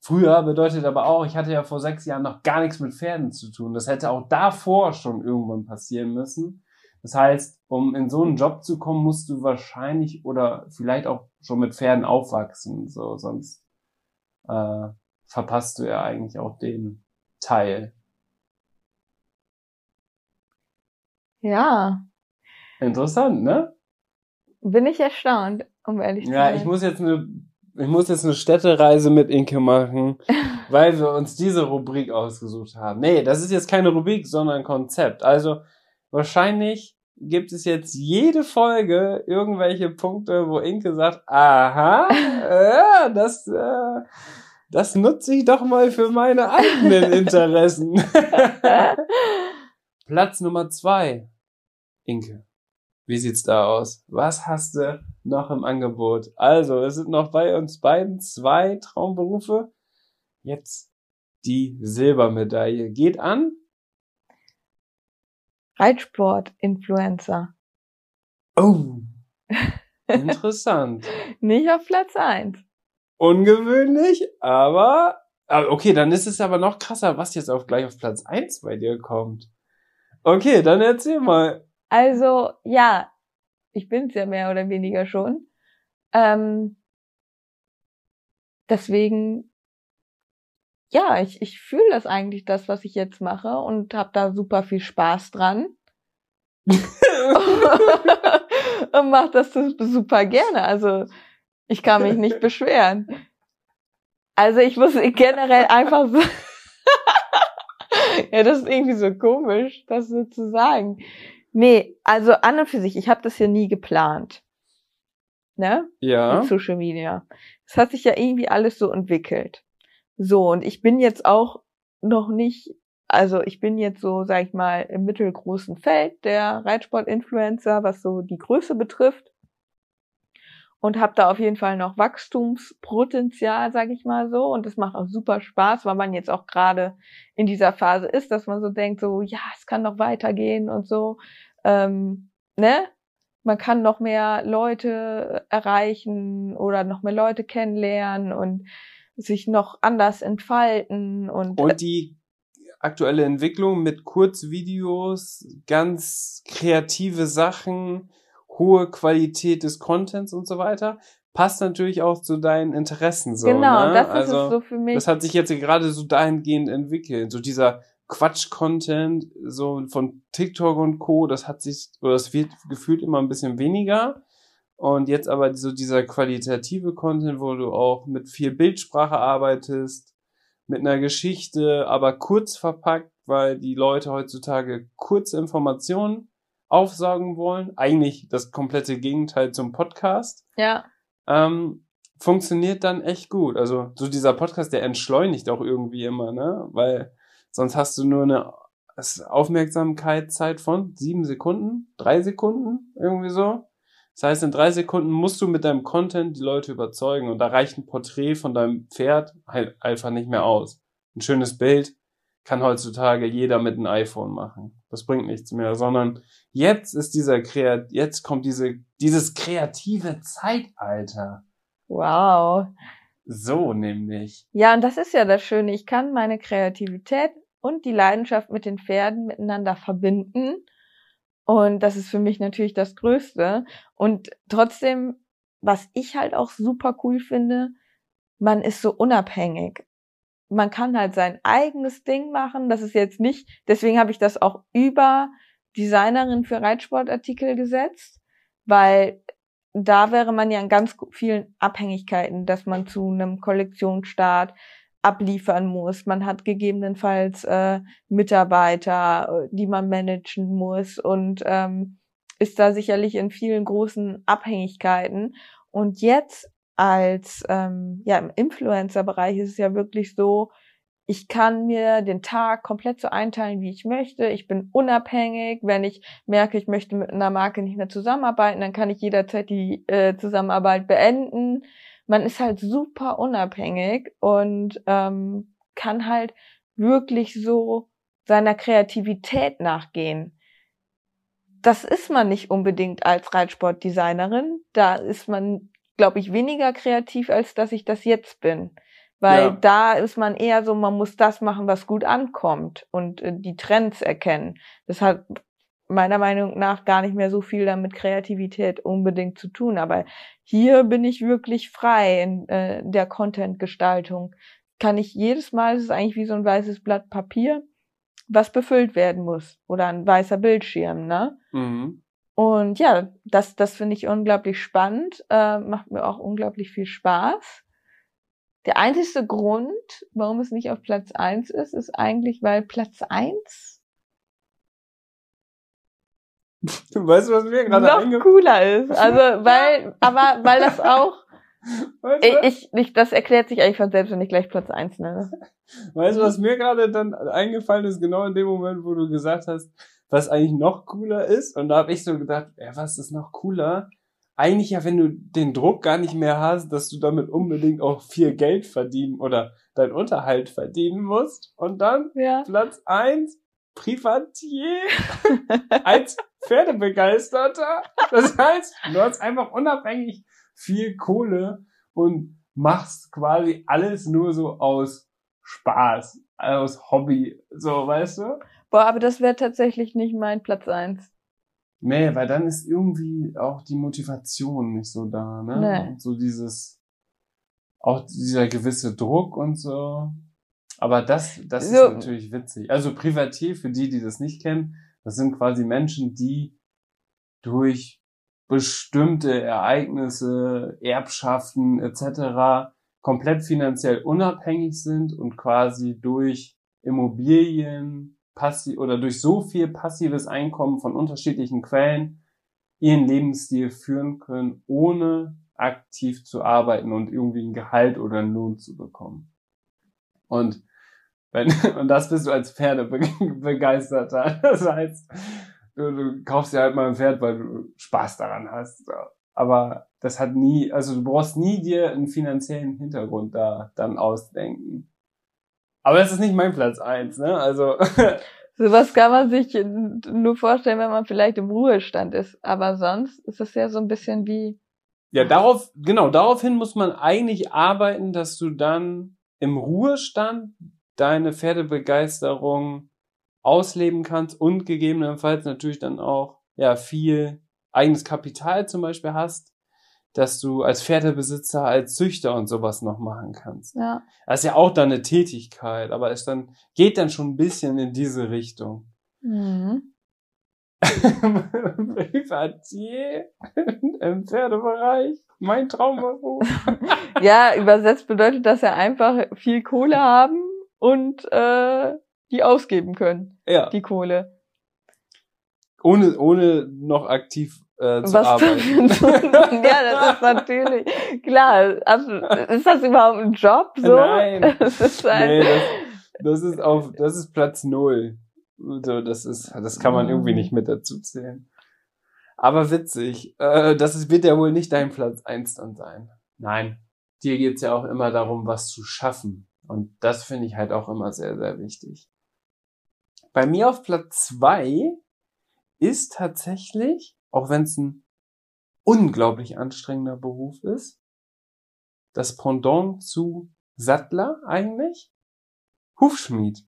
Früher bedeutet aber auch, ich hatte ja vor sechs Jahren noch gar nichts mit Pferden zu tun. Das hätte auch davor schon irgendwann passieren müssen. Das heißt, um in so einen Job zu kommen, musst du wahrscheinlich oder vielleicht auch schon mit Pferden aufwachsen. So, sonst äh, verpasst du ja eigentlich auch den Teil. Ja. Interessant, ne? Bin ich erstaunt, um ehrlich zu sein. Ja, ich muss jetzt eine, ich muss jetzt eine Städtereise mit Inke machen, weil wir uns diese Rubrik ausgesucht haben. Nee, das ist jetzt keine Rubrik, sondern ein Konzept. Also, wahrscheinlich gibt es jetzt jede Folge irgendwelche Punkte, wo Inke sagt, aha, ja, das, äh, das nutze ich doch mal für meine eigenen Interessen. Platz Nummer zwei. Inke, wie sieht's da aus? Was hast du noch im Angebot? Also, es sind noch bei uns beiden zwei Traumberufe. Jetzt die Silbermedaille. Geht an Reitsport-Influencer. Oh, interessant. Nicht auf Platz eins. Ungewöhnlich, aber, okay, dann ist es aber noch krasser, was jetzt auch gleich auf Platz eins bei dir kommt. Okay, dann erzähl mal. Also, ja, ich bin's ja mehr oder weniger schon. Ähm, deswegen ja, ich, ich fühle das eigentlich, das, was ich jetzt mache und habe da super viel Spaß dran. und mache das super gerne. Also ich kann mich nicht beschweren. Also ich muss generell einfach so. ja, das ist irgendwie so komisch, das so zu sagen. Nee, also an und für sich, ich habe das ja nie geplant. Ne? Ja. Mit Social Media. Es hat sich ja irgendwie alles so entwickelt. So, und ich bin jetzt auch noch nicht, also ich bin jetzt so, sag ich mal, im mittelgroßen Feld der Reitsport-Influencer, was so die Größe betrifft. Und habe da auf jeden Fall noch Wachstumspotenzial, sag ich mal so. Und das macht auch super Spaß, weil man jetzt auch gerade in dieser Phase ist, dass man so denkt, so, ja, es kann noch weitergehen und so. Ähm, ne? Man kann noch mehr Leute erreichen oder noch mehr Leute kennenlernen und sich noch anders entfalten und. Und die aktuelle Entwicklung mit Kurzvideos, ganz kreative Sachen, hohe Qualität des Contents und so weiter, passt natürlich auch zu deinen Interessen so. Genau, ne? das ist also, es so für mich. Das hat sich jetzt gerade so dahingehend entwickelt. So dieser Quatsch-Content, so von TikTok und Co., das hat sich, oder das wird gefühlt immer ein bisschen weniger. Und jetzt aber so dieser qualitative Content, wo du auch mit viel Bildsprache arbeitest, mit einer Geschichte, aber kurz verpackt, weil die Leute heutzutage kurze Informationen aufsaugen wollen. Eigentlich das komplette Gegenteil zum Podcast. Ja. Ähm, funktioniert dann echt gut. Also so dieser Podcast, der entschleunigt auch irgendwie immer, ne? Weil sonst hast du nur eine Aufmerksamkeitszeit von sieben Sekunden, drei Sekunden, irgendwie so. Das heißt, in drei Sekunden musst du mit deinem Content die Leute überzeugen und da reicht ein Porträt von deinem Pferd halt einfach nicht mehr aus. Ein schönes Bild kann heutzutage jeder mit einem iPhone machen. Das bringt nichts mehr, sondern jetzt ist dieser Kreat jetzt kommt diese dieses kreative Zeitalter. Wow. So nämlich. Ja, und das ist ja das Schöne. Ich kann meine Kreativität und die Leidenschaft mit den Pferden miteinander verbinden und das ist für mich natürlich das Größte. Und trotzdem, was ich halt auch super cool finde, man ist so unabhängig. Man kann halt sein eigenes Ding machen. Das ist jetzt nicht, deswegen habe ich das auch über Designerin für Reitsportartikel gesetzt, weil da wäre man ja in ganz vielen Abhängigkeiten, dass man zu einem Kollektionsstart abliefern muss. Man hat gegebenenfalls äh, Mitarbeiter, äh, die man managen muss und ähm, ist da sicherlich in vielen großen Abhängigkeiten. Und jetzt als ähm, ja im Influencer-Bereich ist es ja wirklich so, ich kann mir den Tag komplett so einteilen, wie ich möchte. Ich bin unabhängig. Wenn ich merke, ich möchte mit einer Marke nicht mehr zusammenarbeiten, dann kann ich jederzeit die äh, Zusammenarbeit beenden man ist halt super unabhängig und ähm, kann halt wirklich so seiner Kreativität nachgehen. Das ist man nicht unbedingt als Reitsportdesignerin. Da ist man, glaube ich, weniger kreativ, als dass ich das jetzt bin. Weil ja. da ist man eher so, man muss das machen, was gut ankommt und äh, die Trends erkennen. Das hat meiner Meinung nach gar nicht mehr so viel damit Kreativität unbedingt zu tun. Aber hier bin ich wirklich frei in äh, der Content-Gestaltung. Kann ich jedes Mal, es ist eigentlich wie so ein weißes Blatt Papier, was befüllt werden muss. Oder ein weißer Bildschirm, ne? Mhm. Und ja, das, das finde ich unglaublich spannend, äh, macht mir auch unglaublich viel Spaß. Der einzige Grund, warum es nicht auf Platz eins ist, ist eigentlich, weil Platz eins Du weißt, was mir gerade noch cooler ist. Also weil, aber weil das auch weißt du? ich, ich, das erklärt sich eigentlich von selbst, wenn ich gleich Platz eins nenne. Weißt du, was mir gerade dann eingefallen ist, genau in dem Moment, wo du gesagt hast, was eigentlich noch cooler ist? Und da habe ich so gedacht, ja, was ist noch cooler? eigentlich ja, wenn du den Druck gar nicht mehr hast, dass du damit unbedingt auch viel Geld verdienen oder dein Unterhalt verdienen musst. Und dann ja. Platz eins Privatier als Pferdebegeisterter. Das heißt, du hast einfach unabhängig viel Kohle und machst quasi alles nur so aus Spaß, aus Hobby, so, weißt du? Boah, aber das wäre tatsächlich nicht mein Platz eins. Nee, weil dann ist irgendwie auch die Motivation nicht so da, ne? Nee. Und so dieses, auch dieser gewisse Druck und so. Aber das, das so. ist natürlich witzig. Also Privatier, für die, die das nicht kennen, das sind quasi Menschen, die durch bestimmte Ereignisse, Erbschaften etc. komplett finanziell unabhängig sind und quasi durch Immobilien, passiv oder durch so viel passives Einkommen von unterschiedlichen Quellen ihren Lebensstil führen können, ohne aktiv zu arbeiten und irgendwie ein Gehalt oder einen Lohn zu bekommen. Und wenn, und das bist du als Pferdebegeisterter. Das heißt, du, du kaufst dir halt mal ein Pferd, weil du Spaß daran hast. Aber das hat nie, also du brauchst nie dir einen finanziellen Hintergrund da dann ausdenken. Aber das ist nicht mein Platz eins, ne? Also. Sowas kann man sich nur vorstellen, wenn man vielleicht im Ruhestand ist. Aber sonst ist es ja so ein bisschen wie. Ja, darauf, genau, daraufhin muss man eigentlich arbeiten, dass du dann im Ruhestand deine Pferdebegeisterung ausleben kannst und gegebenenfalls natürlich dann auch, ja, viel eigenes Kapital zum Beispiel hast, dass du als Pferdebesitzer, als Züchter und sowas noch machen kannst. Ja. Das ist ja auch dann eine Tätigkeit, aber es dann, geht dann schon ein bisschen in diese Richtung. Mhm. Privatier im Pferdebereich. Mein Traumberuf. ja, übersetzt bedeutet das ja einfach viel Kohle haben und äh, die ausgeben können. Ja. Die Kohle. Ohne, ohne noch aktiv äh, zu Was arbeiten. ja, das ist natürlich klar. Also, ist das überhaupt ein Job? So? Nein. Das ist ein nee, das, das ist auf, das ist Platz null. So, das ist, das kann man irgendwie nicht mit dazu zählen. Aber witzig. Äh, das ist, wird ja wohl nicht dein Platz eins dann sein. Nein. Dir geht's ja auch immer darum, was zu schaffen. Und das finde ich halt auch immer sehr, sehr wichtig. Bei mir auf Platz zwei ist tatsächlich auch wenn es ein unglaublich anstrengender Beruf ist, das Pendant zu Sattler eigentlich, Hufschmied.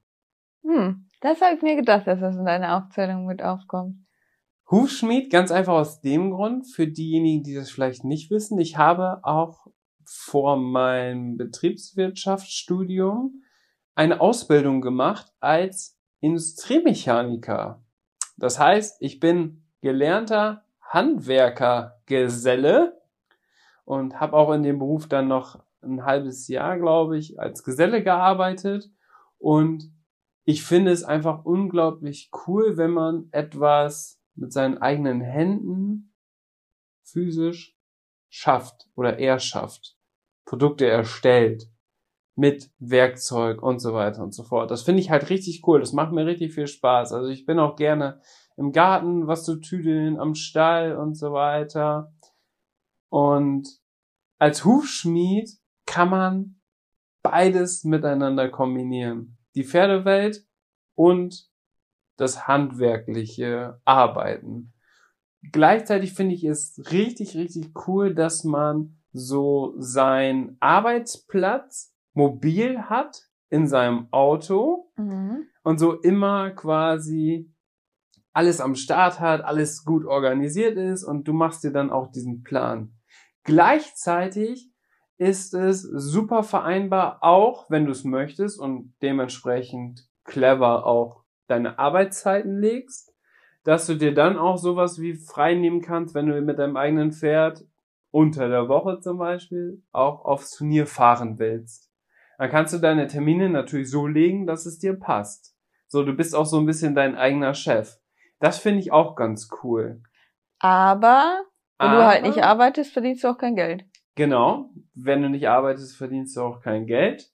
Hm, das habe ich mir gedacht, dass das in deiner Aufzählung mit aufkommt. Hufschmied, ganz einfach aus dem Grund, für diejenigen, die das vielleicht nicht wissen, ich habe auch vor meinem Betriebswirtschaftsstudium eine Ausbildung gemacht als Industriemechaniker. Das heißt, ich bin gelernter Handwerkergeselle und habe auch in dem Beruf dann noch ein halbes Jahr, glaube ich, als Geselle gearbeitet. Und ich finde es einfach unglaublich cool, wenn man etwas mit seinen eigenen Händen physisch schafft oder erschafft, Produkte erstellt mit Werkzeug und so weiter und so fort. Das finde ich halt richtig cool. Das macht mir richtig viel Spaß. Also ich bin auch gerne im Garten was zu tüdeln, am Stall und so weiter. Und als Hufschmied kann man beides miteinander kombinieren. Die Pferdewelt und das handwerkliche Arbeiten. Gleichzeitig finde ich es richtig, richtig cool, dass man so seinen Arbeitsplatz mobil hat in seinem Auto mhm. und so immer quasi alles am Start hat, alles gut organisiert ist und du machst dir dann auch diesen Plan. Gleichzeitig ist es super vereinbar, auch wenn du es möchtest und dementsprechend clever auch deine Arbeitszeiten legst, dass du dir dann auch sowas wie frei nehmen kannst, wenn du mit deinem eigenen Pferd unter der Woche zum Beispiel auch aufs Turnier fahren willst. Dann kannst du deine Termine natürlich so legen, dass es dir passt. So, du bist auch so ein bisschen dein eigener Chef. Das finde ich auch ganz cool. Aber wenn Aber, du halt nicht arbeitest, verdienst du auch kein Geld. Genau. Wenn du nicht arbeitest, verdienst du auch kein Geld.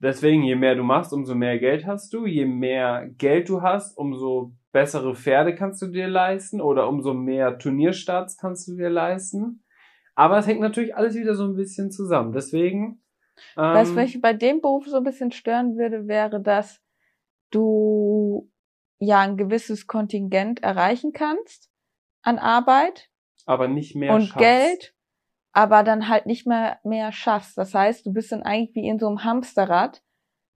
Deswegen, je mehr du machst, umso mehr Geld hast du. Je mehr Geld du hast, umso bessere Pferde kannst du dir leisten oder umso mehr Turnierstarts kannst du dir leisten. Aber es hängt natürlich alles wieder so ein bisschen zusammen. Deswegen. Ähm, Was mich bei dem Beruf so ein bisschen stören würde, wäre, dass du ja ein gewisses Kontingent erreichen kannst an Arbeit. Aber nicht mehr Und schaffst. Geld, aber dann halt nicht mehr mehr schaffst. Das heißt, du bist dann eigentlich wie in so einem Hamsterrad.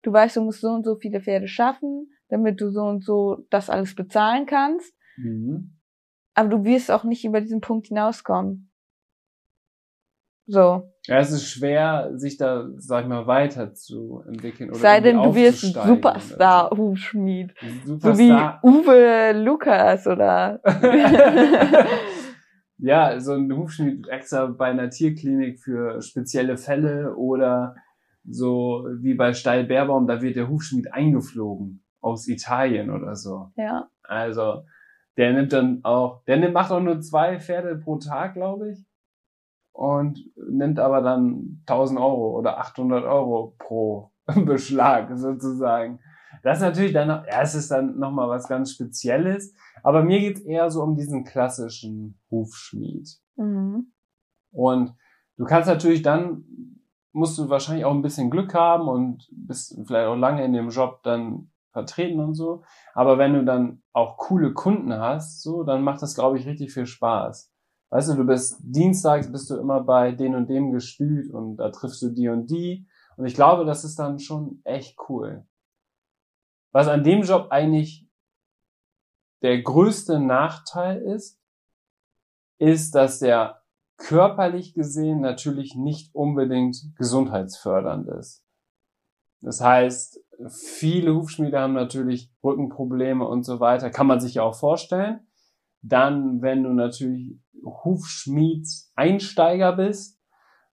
Du weißt, du musst so und so viele Pferde schaffen, damit du so und so das alles bezahlen kannst. Mhm. Aber du wirst auch nicht über diesen Punkt hinauskommen. So. Ja, es ist schwer, sich da, sag ich mal, weiterzuentwickeln. Oder Sei denn, du wirst Superstar-Hufschmied. So. so wie Uwe Lukas oder. ja, so ein Hufschmied extra bei einer Tierklinik für spezielle Fälle oder so wie bei Steil Bärbaum, da wird der Hufschmied eingeflogen aus Italien oder so. Ja. Also, der nimmt dann auch, der nimmt, macht auch nur zwei Pferde pro Tag, glaube ich und nimmt aber dann 1000 Euro oder 800 Euro pro Beschlag sozusagen. Das ist natürlich dann noch, ja, es ist dann nochmal was ganz Spezielles. Aber mir geht's eher so um diesen klassischen Hufschmied. Mhm. Und du kannst natürlich dann, musst du wahrscheinlich auch ein bisschen Glück haben und bist vielleicht auch lange in dem Job dann vertreten und so. Aber wenn du dann auch coole Kunden hast, so, dann macht das, glaube ich, richtig viel Spaß weißt du, du bist dienstags bist du immer bei den und dem gestüt und da triffst du die und die. Und ich glaube, das ist dann schon echt cool. Was an dem Job eigentlich der größte Nachteil ist, ist, dass er körperlich gesehen natürlich nicht unbedingt gesundheitsfördernd ist. Das heißt, viele Hufschmiede haben natürlich Rückenprobleme und so weiter, kann man sich ja auch vorstellen. Dann, wenn du natürlich Hufschmieds-Einsteiger bist,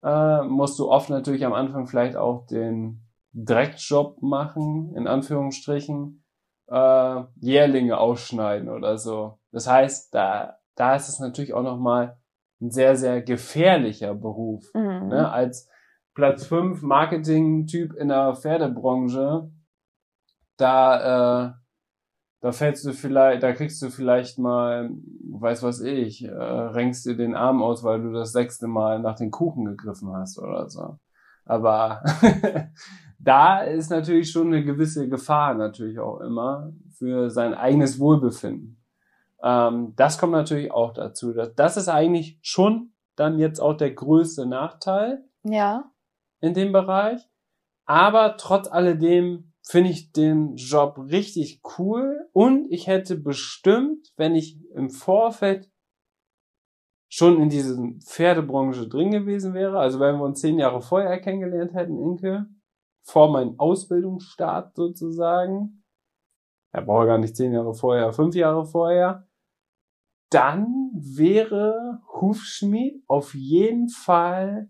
äh, musst du oft natürlich am Anfang vielleicht auch den Dreckjob machen, in Anführungsstrichen, äh, Jährlinge ausschneiden oder so. Das heißt, da, da ist es natürlich auch nochmal ein sehr, sehr gefährlicher Beruf. Mhm. Ne? Als Platz 5 Marketing-Typ in der Pferdebranche, da äh, da fällst du vielleicht, da kriegst du vielleicht mal, weiß was ich, äh, renkst dir den Arm aus, weil du das sechste Mal nach den Kuchen gegriffen hast oder so. Aber da ist natürlich schon eine gewisse Gefahr natürlich auch immer für sein eigenes Wohlbefinden. Ähm, das kommt natürlich auch dazu. Das, das ist eigentlich schon dann jetzt auch der größte Nachteil. Ja. In dem Bereich. Aber trotz alledem finde ich den Job richtig cool. Und ich hätte bestimmt, wenn ich im Vorfeld schon in dieser Pferdebranche drin gewesen wäre, also wenn wir uns zehn Jahre vorher kennengelernt hätten, Inke, vor meinem Ausbildungsstart sozusagen, er braucht gar nicht zehn Jahre vorher, fünf Jahre vorher, dann wäre Hufschmied auf jeden Fall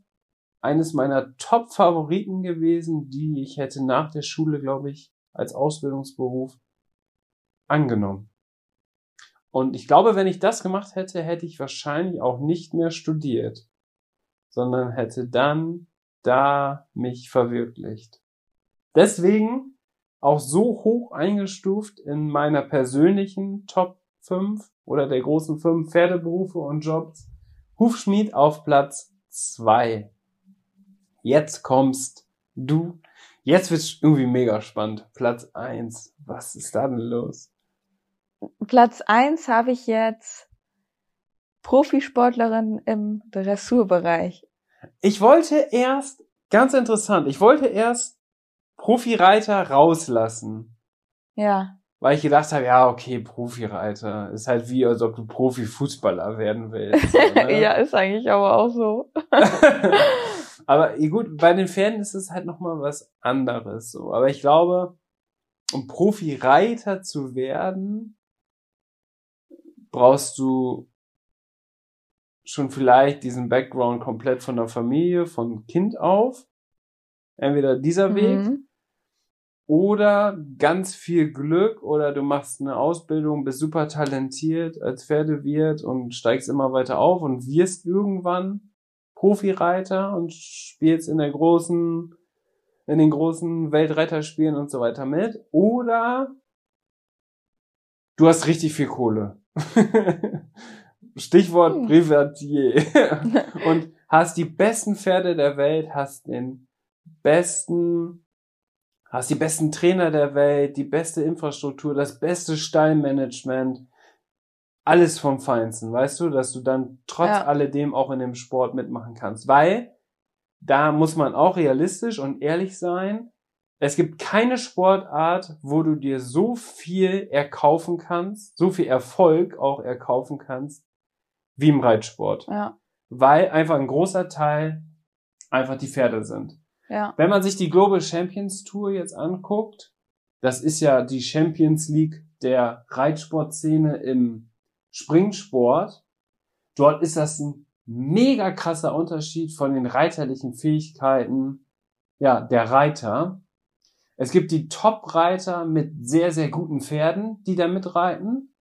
eines meiner Top-Favoriten gewesen, die ich hätte nach der Schule, glaube ich, als Ausbildungsberuf angenommen. Und ich glaube, wenn ich das gemacht hätte, hätte ich wahrscheinlich auch nicht mehr studiert, sondern hätte dann da mich verwirklicht. Deswegen auch so hoch eingestuft in meiner persönlichen Top 5 oder der großen 5 Pferdeberufe und Jobs. Hufschmied auf Platz 2 jetzt kommst du. Jetzt wird's irgendwie mega spannend. Platz eins. Was ist da denn los? Platz eins habe ich jetzt Profisportlerin im Dressurbereich. Ich wollte erst ganz interessant. Ich wollte erst Profireiter rauslassen. Ja. Weil ich gedacht habe, ja, okay, Profireiter. Ist halt wie, als ob du Profifußballer werden willst. Ne? ja, ist eigentlich aber auch so. aber gut, bei den Pferden ist es halt nochmal was anderes so. Aber ich glaube, um Profireiter zu werden, brauchst du schon vielleicht diesen Background komplett von der Familie, von Kind auf. Entweder dieser Weg mhm. oder ganz viel Glück oder du machst eine Ausbildung, bist super talentiert als Pferdewirt und steigst immer weiter auf und wirst irgendwann Profireiter und spielst in der großen, in den großen Weltreiterspielen und so weiter mit. Oder du hast richtig viel Kohle. Stichwort hm. Privatier. und hast die besten Pferde der Welt, hast den besten, hast die besten Trainer der Welt, die beste Infrastruktur, das beste Stallmanagement, alles vom Feinsten, weißt du, dass du dann trotz ja. alledem auch in dem Sport mitmachen kannst. Weil da muss man auch realistisch und ehrlich sein. Es gibt keine Sportart, wo du dir so viel erkaufen kannst, so viel Erfolg auch erkaufen kannst, wie im Reitsport. Ja. Weil einfach ein großer Teil einfach die Pferde sind. Ja. Wenn man sich die Global Champions Tour jetzt anguckt, das ist ja die Champions League der Reitsportszene im Springsport. Dort ist das ein mega krasser Unterschied von den reiterlichen Fähigkeiten, ja, der Reiter. Es gibt die Top-Reiter mit sehr, sehr guten Pferden, die da mitreiten.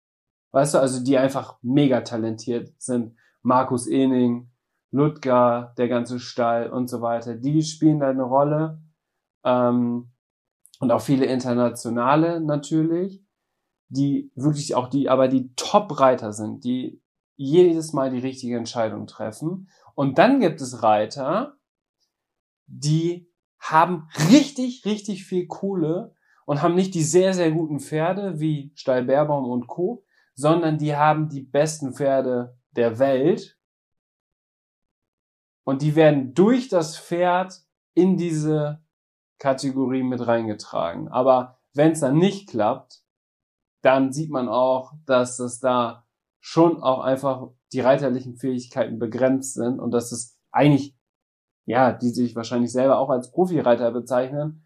Weißt du, also die einfach mega talentiert sind. Markus Ening, Ludger, der ganze Stall und so weiter. Die spielen da eine Rolle. Ähm, und auch viele internationale natürlich, die wirklich auch die, aber die Top-Reiter sind, die jedes Mal die richtige Entscheidung treffen. Und dann gibt es Reiter, die haben richtig, richtig viel Kohle und haben nicht die sehr, sehr guten Pferde wie Steil Beerbaum und Co., sondern die haben die besten Pferde der Welt und die werden durch das Pferd in diese Kategorie mit reingetragen. Aber wenn es dann nicht klappt, dann sieht man auch, dass es da schon auch einfach die reiterlichen Fähigkeiten begrenzt sind und dass es eigentlich, ja, die sich wahrscheinlich selber auch als Profireiter bezeichnen,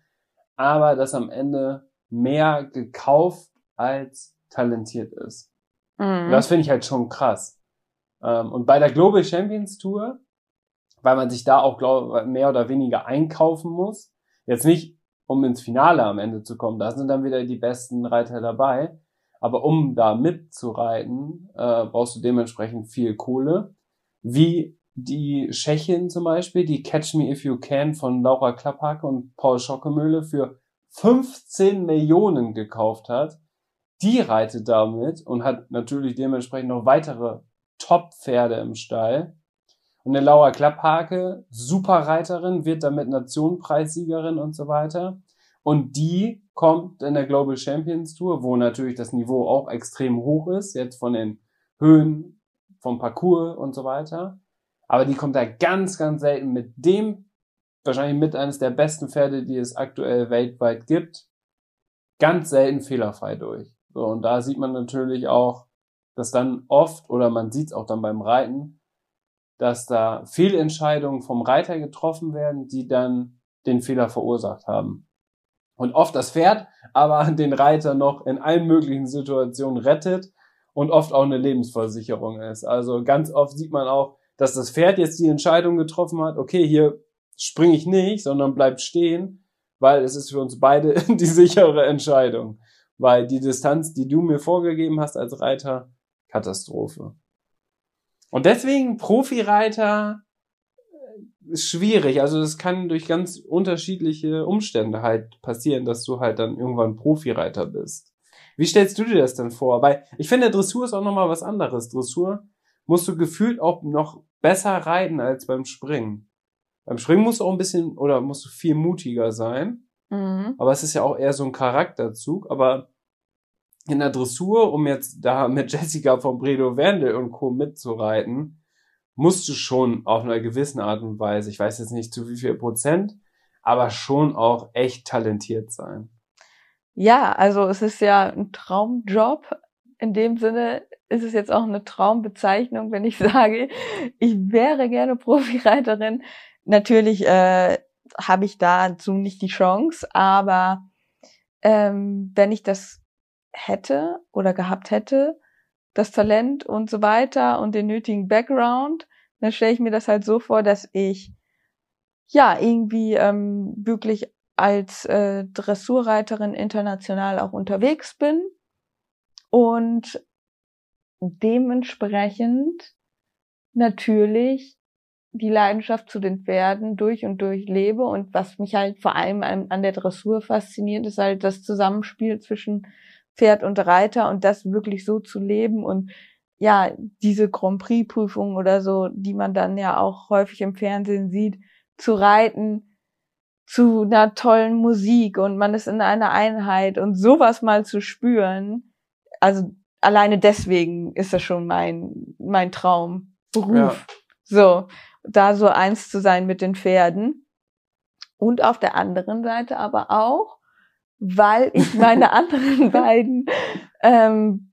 aber dass am Ende mehr gekauft als talentiert ist. Mhm. Das finde ich halt schon krass. Ähm, und bei der Global Champions Tour, weil man sich da auch glaub, mehr oder weniger einkaufen muss, jetzt nicht um ins Finale am Ende zu kommen, da sind dann wieder die besten Reiter dabei, aber um da mitzureiten, äh, brauchst du dementsprechend viel Kohle. Wie die Tschechin zum Beispiel, die Catch Me If You Can von Laura Klapphake und Paul Schockemöhle für 15 Millionen gekauft hat die reitet damit und hat natürlich dementsprechend noch weitere Top-Pferde im Stall. Und eine Laura Klapphake, super Reiterin, wird damit Nationenpreissiegerin und so weiter. Und die kommt in der Global Champions Tour, wo natürlich das Niveau auch extrem hoch ist, jetzt von den Höhen vom Parcours und so weiter. Aber die kommt da ganz, ganz selten mit dem, wahrscheinlich mit eines der besten Pferde, die es aktuell weltweit gibt, ganz selten fehlerfrei durch. So, und da sieht man natürlich auch, dass dann oft, oder man sieht es auch dann beim Reiten, dass da Fehlentscheidungen vom Reiter getroffen werden, die dann den Fehler verursacht haben. Und oft das Pferd aber den Reiter noch in allen möglichen Situationen rettet und oft auch eine Lebensversicherung ist. Also ganz oft sieht man auch, dass das Pferd jetzt die Entscheidung getroffen hat, okay, hier springe ich nicht, sondern bleibt stehen, weil es ist für uns beide die sichere Entscheidung weil die Distanz, die du mir vorgegeben hast als Reiter, Katastrophe. Und deswegen Profireiter ist schwierig. Also es kann durch ganz unterschiedliche Umstände halt passieren, dass du halt dann irgendwann Profireiter bist. Wie stellst du dir das denn vor? Weil ich finde, Dressur ist auch nochmal was anderes. Dressur musst du gefühlt auch noch besser reiten als beim Springen. Beim Springen musst du auch ein bisschen oder musst du viel mutiger sein. Mhm. Aber es ist ja auch eher so ein Charakterzug. Aber in der Dressur, um jetzt da mit Jessica von Bredo Wendel und Co. mitzureiten, musst du schon auf einer gewissen Art und Weise, ich weiß jetzt nicht zu wie viel Prozent, aber schon auch echt talentiert sein. Ja, also es ist ja ein Traumjob. In dem Sinne ist es jetzt auch eine Traumbezeichnung, wenn ich sage, ich wäre gerne Profireiterin. Natürlich äh, habe ich dazu nicht die Chance, aber ähm, wenn ich das hätte oder gehabt hätte, das Talent und so weiter und den nötigen Background, dann stelle ich mir das halt so vor, dass ich ja irgendwie ähm, wirklich als äh, Dressurreiterin international auch unterwegs bin und dementsprechend natürlich die Leidenschaft zu den Pferden durch und durch lebe und was mich halt vor allem an, an der Dressur fasziniert, ist halt das Zusammenspiel zwischen Pferd und Reiter und das wirklich so zu leben und ja, diese Grand Prix Prüfung oder so, die man dann ja auch häufig im Fernsehen sieht, zu reiten zu einer tollen Musik und man ist in einer Einheit und sowas mal zu spüren, also alleine deswegen ist das schon mein mein Traumberuf. Ja. So, da so eins zu sein mit den Pferden. Und auf der anderen Seite aber auch, weil ich meine anderen beiden ähm,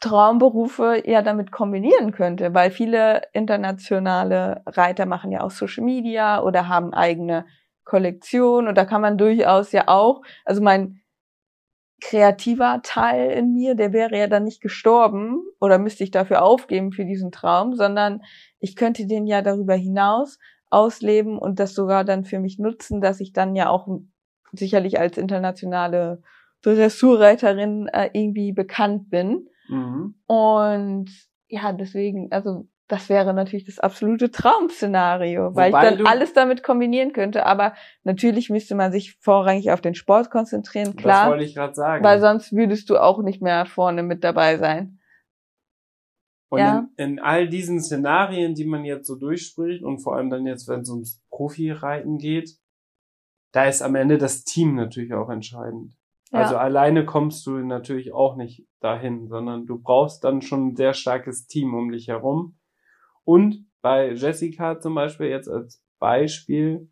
Traumberufe ja damit kombinieren könnte, weil viele internationale Reiter machen ja auch Social Media oder haben eigene Kollektion und da kann man durchaus ja auch, also mein kreativer Teil in mir, der wäre ja dann nicht gestorben oder müsste ich dafür aufgeben für diesen Traum, sondern ich könnte den ja darüber hinaus ausleben und das sogar dann für mich nutzen, dass ich dann ja auch sicherlich als internationale Dressurreiterin äh, irgendwie bekannt bin. Mhm. Und ja, deswegen, also das wäre natürlich das absolute Traum-Szenario, weil ich dann alles damit kombinieren könnte. Aber natürlich müsste man sich vorrangig auf den Sport konzentrieren, klar. Das wollte ich gerade sagen. Weil sonst würdest du auch nicht mehr vorne mit dabei sein. Und ja. in, in all diesen Szenarien, die man jetzt so durchspricht und vor allem dann jetzt, wenn es ums Profi-Reiten geht, da ist am Ende das Team natürlich auch entscheidend. Ja. Also alleine kommst du natürlich auch nicht dahin, sondern du brauchst dann schon ein sehr starkes Team um dich herum. Und bei Jessica zum Beispiel jetzt als Beispiel,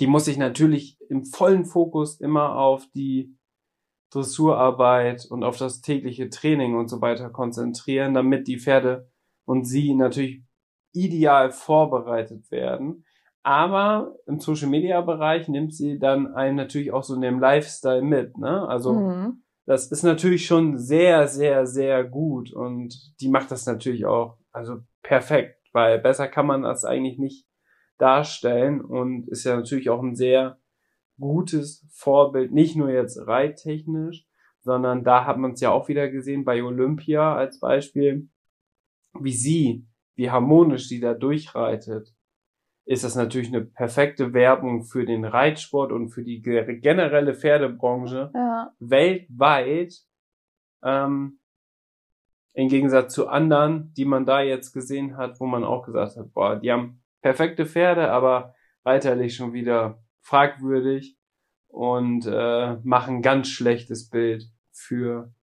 die muss sich natürlich im vollen Fokus immer auf die Dressurarbeit und auf das tägliche Training und so weiter konzentrieren, damit die Pferde und sie natürlich ideal vorbereitet werden. Aber im Social Media Bereich nimmt sie dann einen natürlich auch so in dem Lifestyle mit, ne? Also, mhm. das ist natürlich schon sehr, sehr, sehr gut und die macht das natürlich auch, also perfekt, weil besser kann man das eigentlich nicht darstellen und ist ja natürlich auch ein sehr gutes Vorbild, nicht nur jetzt reittechnisch, sondern da hat man es ja auch wieder gesehen bei Olympia als Beispiel, wie sie, wie harmonisch sie da durchreitet, ist das natürlich eine perfekte Werbung für den Reitsport und für die generelle Pferdebranche ja. weltweit. Ähm, Im Gegensatz zu anderen, die man da jetzt gesehen hat, wo man auch gesagt hat, boah, die haben perfekte Pferde, aber reiterlich schon wieder fragwürdig und äh, machen ganz schlechtes Bild für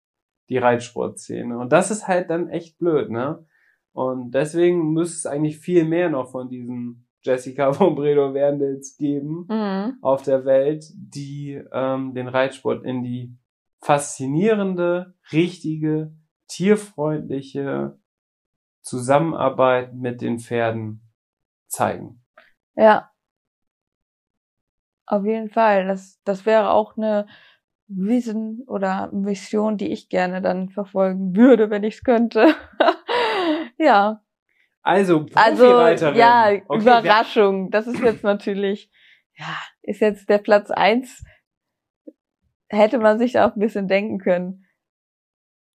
die Reitsportszene. Und das ist halt dann echt blöd, ne? Und deswegen müsste es eigentlich viel mehr noch von diesen Jessica von Bredow Wernels geben mhm. auf der Welt, die ähm, den Reitsport in die faszinierende, richtige, tierfreundliche Zusammenarbeit mit den Pferden zeigen. Ja, auf jeden Fall. Das, das wäre auch eine Vision oder Mission, die ich gerne dann verfolgen würde, wenn ich es könnte. ja. Also, also ja, okay, Überraschung. Das ist jetzt natürlich, ja, ist jetzt der Platz eins. Hätte man sich auch ein bisschen denken können.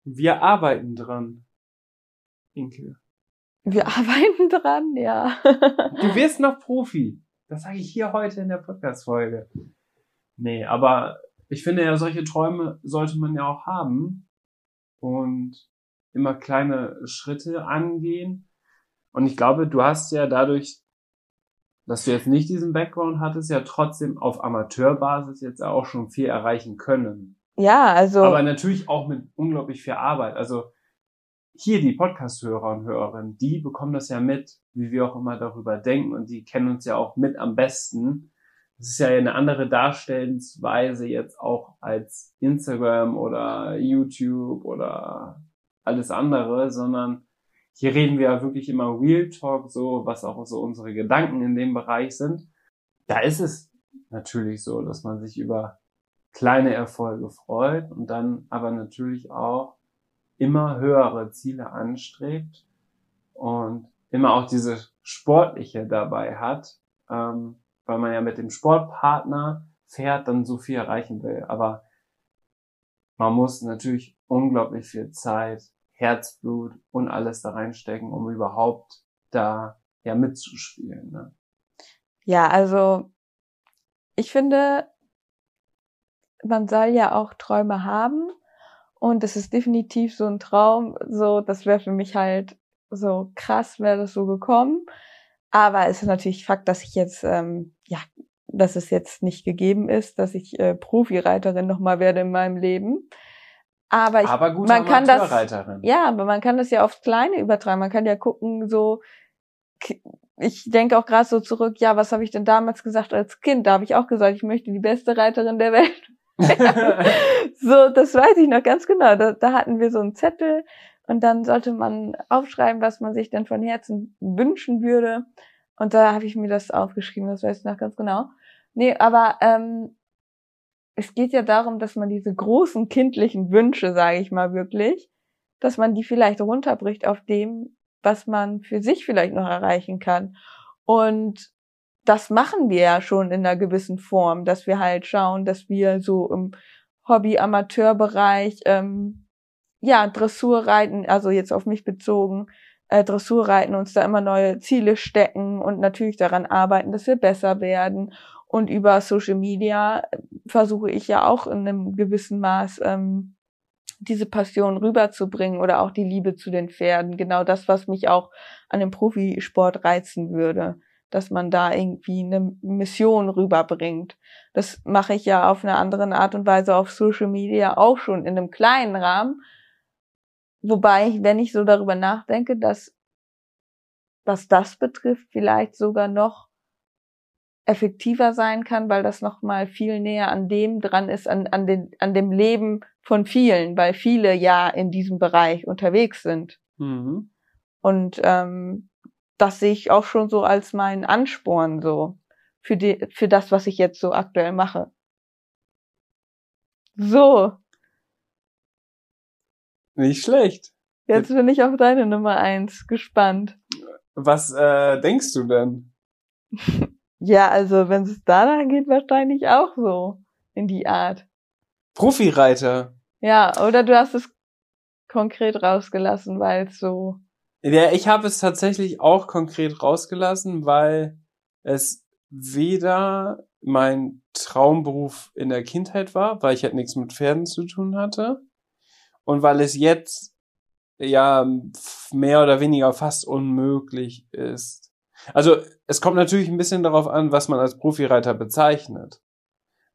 Wir arbeiten dran. Inke. Wir arbeiten dran, ja. du wirst noch Profi. Das sage ich hier heute in der Podcast-Folge. Nee, aber ich finde ja, solche Träume sollte man ja auch haben und immer kleine Schritte angehen. Und ich glaube, du hast ja dadurch, dass du jetzt nicht diesen Background hattest, ja trotzdem auf Amateurbasis jetzt auch schon viel erreichen können. Ja, also. Aber natürlich auch mit unglaublich viel Arbeit. Also hier die Podcast-Hörer und Hörerinnen, die bekommen das ja mit, wie wir auch immer darüber denken und die kennen uns ja auch mit am besten. Das ist ja eine andere Darstellungsweise jetzt auch als Instagram oder YouTube oder alles andere, sondern hier reden wir ja wirklich immer Real Talk, so was auch so unsere Gedanken in dem Bereich sind. Da ist es natürlich so, dass man sich über kleine Erfolge freut und dann aber natürlich auch immer höhere Ziele anstrebt und immer auch diese sportliche dabei hat, ähm, weil man ja mit dem Sportpartner fährt, dann so viel erreichen will. Aber man muss natürlich unglaublich viel Zeit, Herzblut und alles da reinstecken, um überhaupt da ja mitzuspielen. Ne? Ja, also ich finde, man soll ja auch Träume haben und es ist definitiv so ein Traum, so, das wäre für mich halt so krass, wäre das so gekommen. Aber es ist natürlich Fakt, dass ich jetzt, ähm, ja, dass es jetzt nicht gegeben ist, dass ich äh, Profireiterin nochmal werde in meinem Leben. Aber, ich, aber man kann das, ja, aber man kann das ja aufs Kleine übertragen. Man kann ja gucken, so, ich denke auch gerade so zurück, ja, was habe ich denn damals gesagt als Kind? Da habe ich auch gesagt, ich möchte die beste Reiterin der Welt so, das weiß ich noch ganz genau. Da, da hatten wir so einen Zettel und dann sollte man aufschreiben, was man sich denn von Herzen wünschen würde. Und da habe ich mir das aufgeschrieben, das weiß ich noch ganz genau. Nee, aber ähm, es geht ja darum, dass man diese großen kindlichen Wünsche, sage ich mal wirklich, dass man die vielleicht runterbricht auf dem, was man für sich vielleicht noch erreichen kann. Und das machen wir ja schon in einer gewissen Form, dass wir halt schauen, dass wir so im Hobby-Amateur-Bereich ähm, ja Dressurreiten, also jetzt auf mich bezogen, äh, Dressurreiten uns da immer neue Ziele stecken und natürlich daran arbeiten, dass wir besser werden. Und über Social Media äh, versuche ich ja auch in einem gewissen Maß ähm, diese Passion rüberzubringen oder auch die Liebe zu den Pferden. Genau das, was mich auch an dem Profisport reizen würde dass man da irgendwie eine Mission rüberbringt. Das mache ich ja auf eine andere Art und Weise auf Social Media auch schon in einem kleinen Rahmen. Wobei, ich, wenn ich so darüber nachdenke, dass was das betrifft, vielleicht sogar noch effektiver sein kann, weil das noch mal viel näher an dem dran ist, an, an, den, an dem Leben von vielen, weil viele ja in diesem Bereich unterwegs sind. Mhm. Und ähm, das sehe ich auch schon so als meinen Ansporn so für die, für das, was ich jetzt so aktuell mache. So. Nicht schlecht. Jetzt bin ich auf deine Nummer eins gespannt. Was äh, denkst du denn? ja, also wenn es danach geht, wahrscheinlich auch so in die Art. Profireiter. Ja, oder du hast es konkret rausgelassen, weil es so ja, ich habe es tatsächlich auch konkret rausgelassen, weil es weder mein Traumberuf in der Kindheit war, weil ich halt nichts mit Pferden zu tun hatte und weil es jetzt ja mehr oder weniger fast unmöglich ist. Also es kommt natürlich ein bisschen darauf an, was man als Profireiter bezeichnet.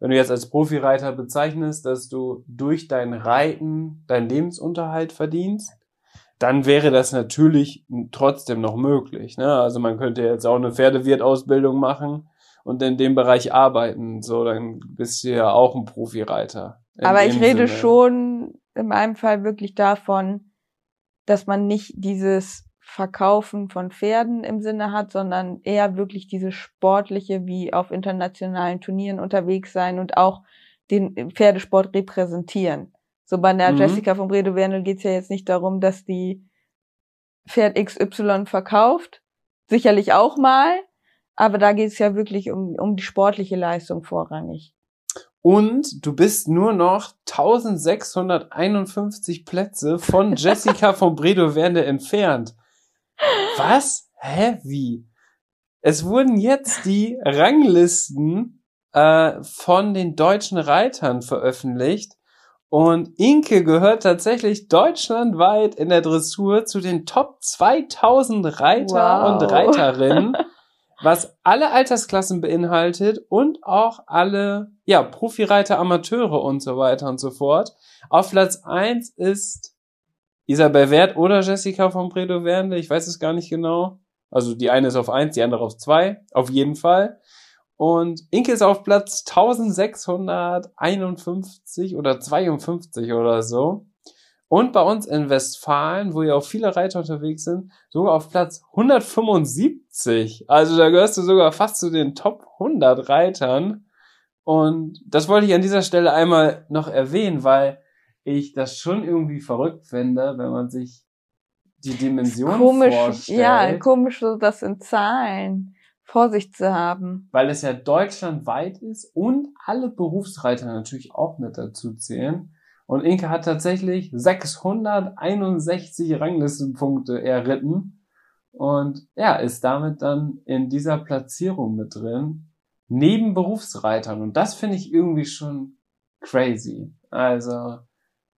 Wenn du jetzt als Profireiter bezeichnest, dass du durch dein Reiten deinen Lebensunterhalt verdienst, dann wäre das natürlich trotzdem noch möglich. Ne? Also man könnte jetzt auch eine Pferdewirtausbildung machen und in dem Bereich arbeiten. So, dann bist du ja auch ein Profireiter. Aber ich rede Sinne. schon in meinem Fall wirklich davon, dass man nicht dieses Verkaufen von Pferden im Sinne hat, sondern eher wirklich diese sportliche, wie auf internationalen Turnieren unterwegs sein und auch den Pferdesport repräsentieren. So bei der mhm. Jessica von Bredow Wernel geht es ja jetzt nicht darum, dass die Pferd XY verkauft. Sicherlich auch mal, aber da geht es ja wirklich um, um die sportliche Leistung vorrangig. Und du bist nur noch 1651 Plätze von Jessica von Bredow Wernel entfernt. Was? Hä? Wie? Es wurden jetzt die Ranglisten äh, von den deutschen Reitern veröffentlicht und Inke gehört tatsächlich deutschlandweit in der Dressur zu den Top 2000 Reiter wow. und Reiterinnen, was alle Altersklassen beinhaltet und auch alle, ja, Profireiter, Amateure und so weiter und so fort. Auf Platz eins ist Isabel Wert oder Jessica von Bredow Wernde, ich weiß es gar nicht genau. Also die eine ist auf eins, die andere auf zwei, auf jeden Fall. Und Inke ist auf Platz 1651 oder 52 oder so. Und bei uns in Westfalen, wo ja auch viele Reiter unterwegs sind, sogar auf Platz 175. Also da gehörst du sogar fast zu den Top 100 Reitern. Und das wollte ich an dieser Stelle einmal noch erwähnen, weil ich das schon irgendwie verrückt finde, wenn man sich die Dimension komisch, vorstellt. Ja, komisch, so das in Zahlen vor sich zu haben. Weil es ja deutschlandweit ist und alle Berufsreiter natürlich auch mit dazu zählen. Und Inke hat tatsächlich 661 Ranglistenpunkte erritten und ja, ist damit dann in dieser Platzierung mit drin, neben Berufsreitern. Und das finde ich irgendwie schon crazy. Also,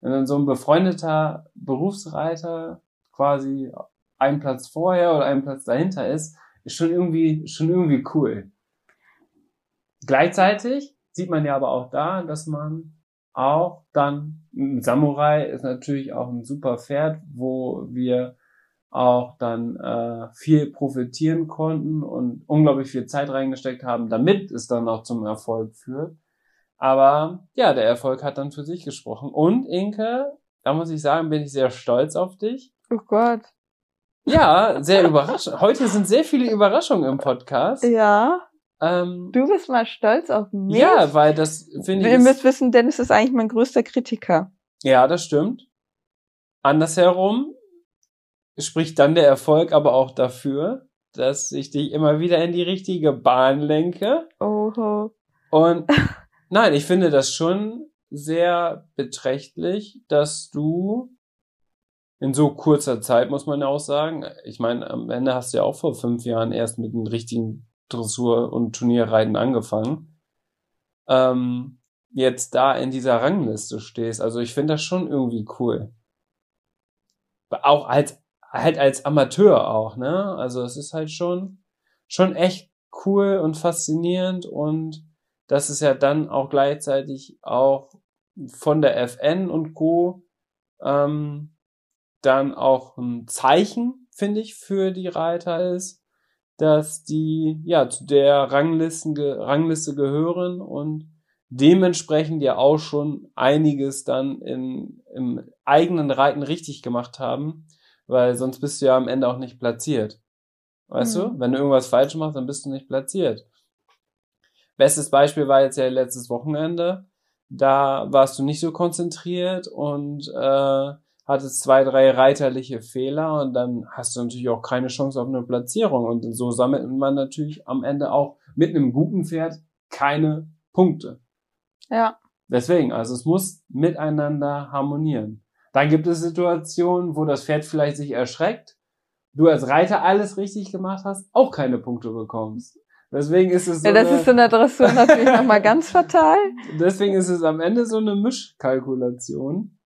wenn dann so ein befreundeter Berufsreiter quasi einen Platz vorher oder einen Platz dahinter ist, ist schon irgendwie, schon irgendwie cool. Gleichzeitig sieht man ja aber auch da, dass man auch dann, Samurai ist natürlich auch ein super Pferd, wo wir auch dann äh, viel profitieren konnten und unglaublich viel Zeit reingesteckt haben, damit es dann auch zum Erfolg führt. Aber ja, der Erfolg hat dann für sich gesprochen. Und Inke, da muss ich sagen, bin ich sehr stolz auf dich. Oh Gott. Ja, sehr überraschend. Heute sind sehr viele Überraschungen im Podcast. Ja. Ähm, Du bist mal stolz auf mich. ja, weil das finde ich. Ihr müsst wissen, Dennis ist eigentlich mein größter Kritiker. Ja, das stimmt. Andersherum spricht dann der Erfolg aber auch dafür, dass ich dich immer wieder in die richtige Bahn lenke. Oho. Und nein, ich finde das schon sehr beträchtlich, dass du in so kurzer Zeit, muss man ja auch sagen, ich meine, am Ende hast du ja auch vor fünf Jahren erst mit den richtigen Dressur- und Turnierreiten angefangen, ähm, jetzt da in dieser Rangliste stehst. Also ich finde das schon irgendwie cool. Auch als, halt als Amateur auch, ne? Also es ist halt schon, schon echt cool und faszinierend und das ist ja dann auch gleichzeitig auch von der FN und Co. Ähm, dann auch ein Zeichen, finde ich, für die Reiter ist, dass die ja zu der Ranglisten, Rangliste gehören und dementsprechend ja auch schon einiges dann in, im eigenen Reiten richtig gemacht haben, weil sonst bist du ja am Ende auch nicht platziert. Weißt Mhm. du? Wenn du irgendwas falsch machst, dann bist du nicht platziert. Bestes Beispiel war jetzt ja letztes Wochenende. Da warst du nicht so konzentriert und äh, hattest zwei, drei reiterliche Fehler und dann hast du natürlich auch keine Chance auf eine Platzierung. Und so sammelt man natürlich am Ende auch mit einem guten Pferd keine Punkte. Ja. Deswegen, also es muss miteinander harmonieren. Dann gibt es Situationen, wo das Pferd vielleicht sich erschreckt, du als Reiter alles richtig gemacht hast, auch keine Punkte bekommst. Deswegen ist es so ja, das eine, ist in der Dressur natürlich nochmal ganz fatal. deswegen ist es am Ende so eine Mischkalkulation.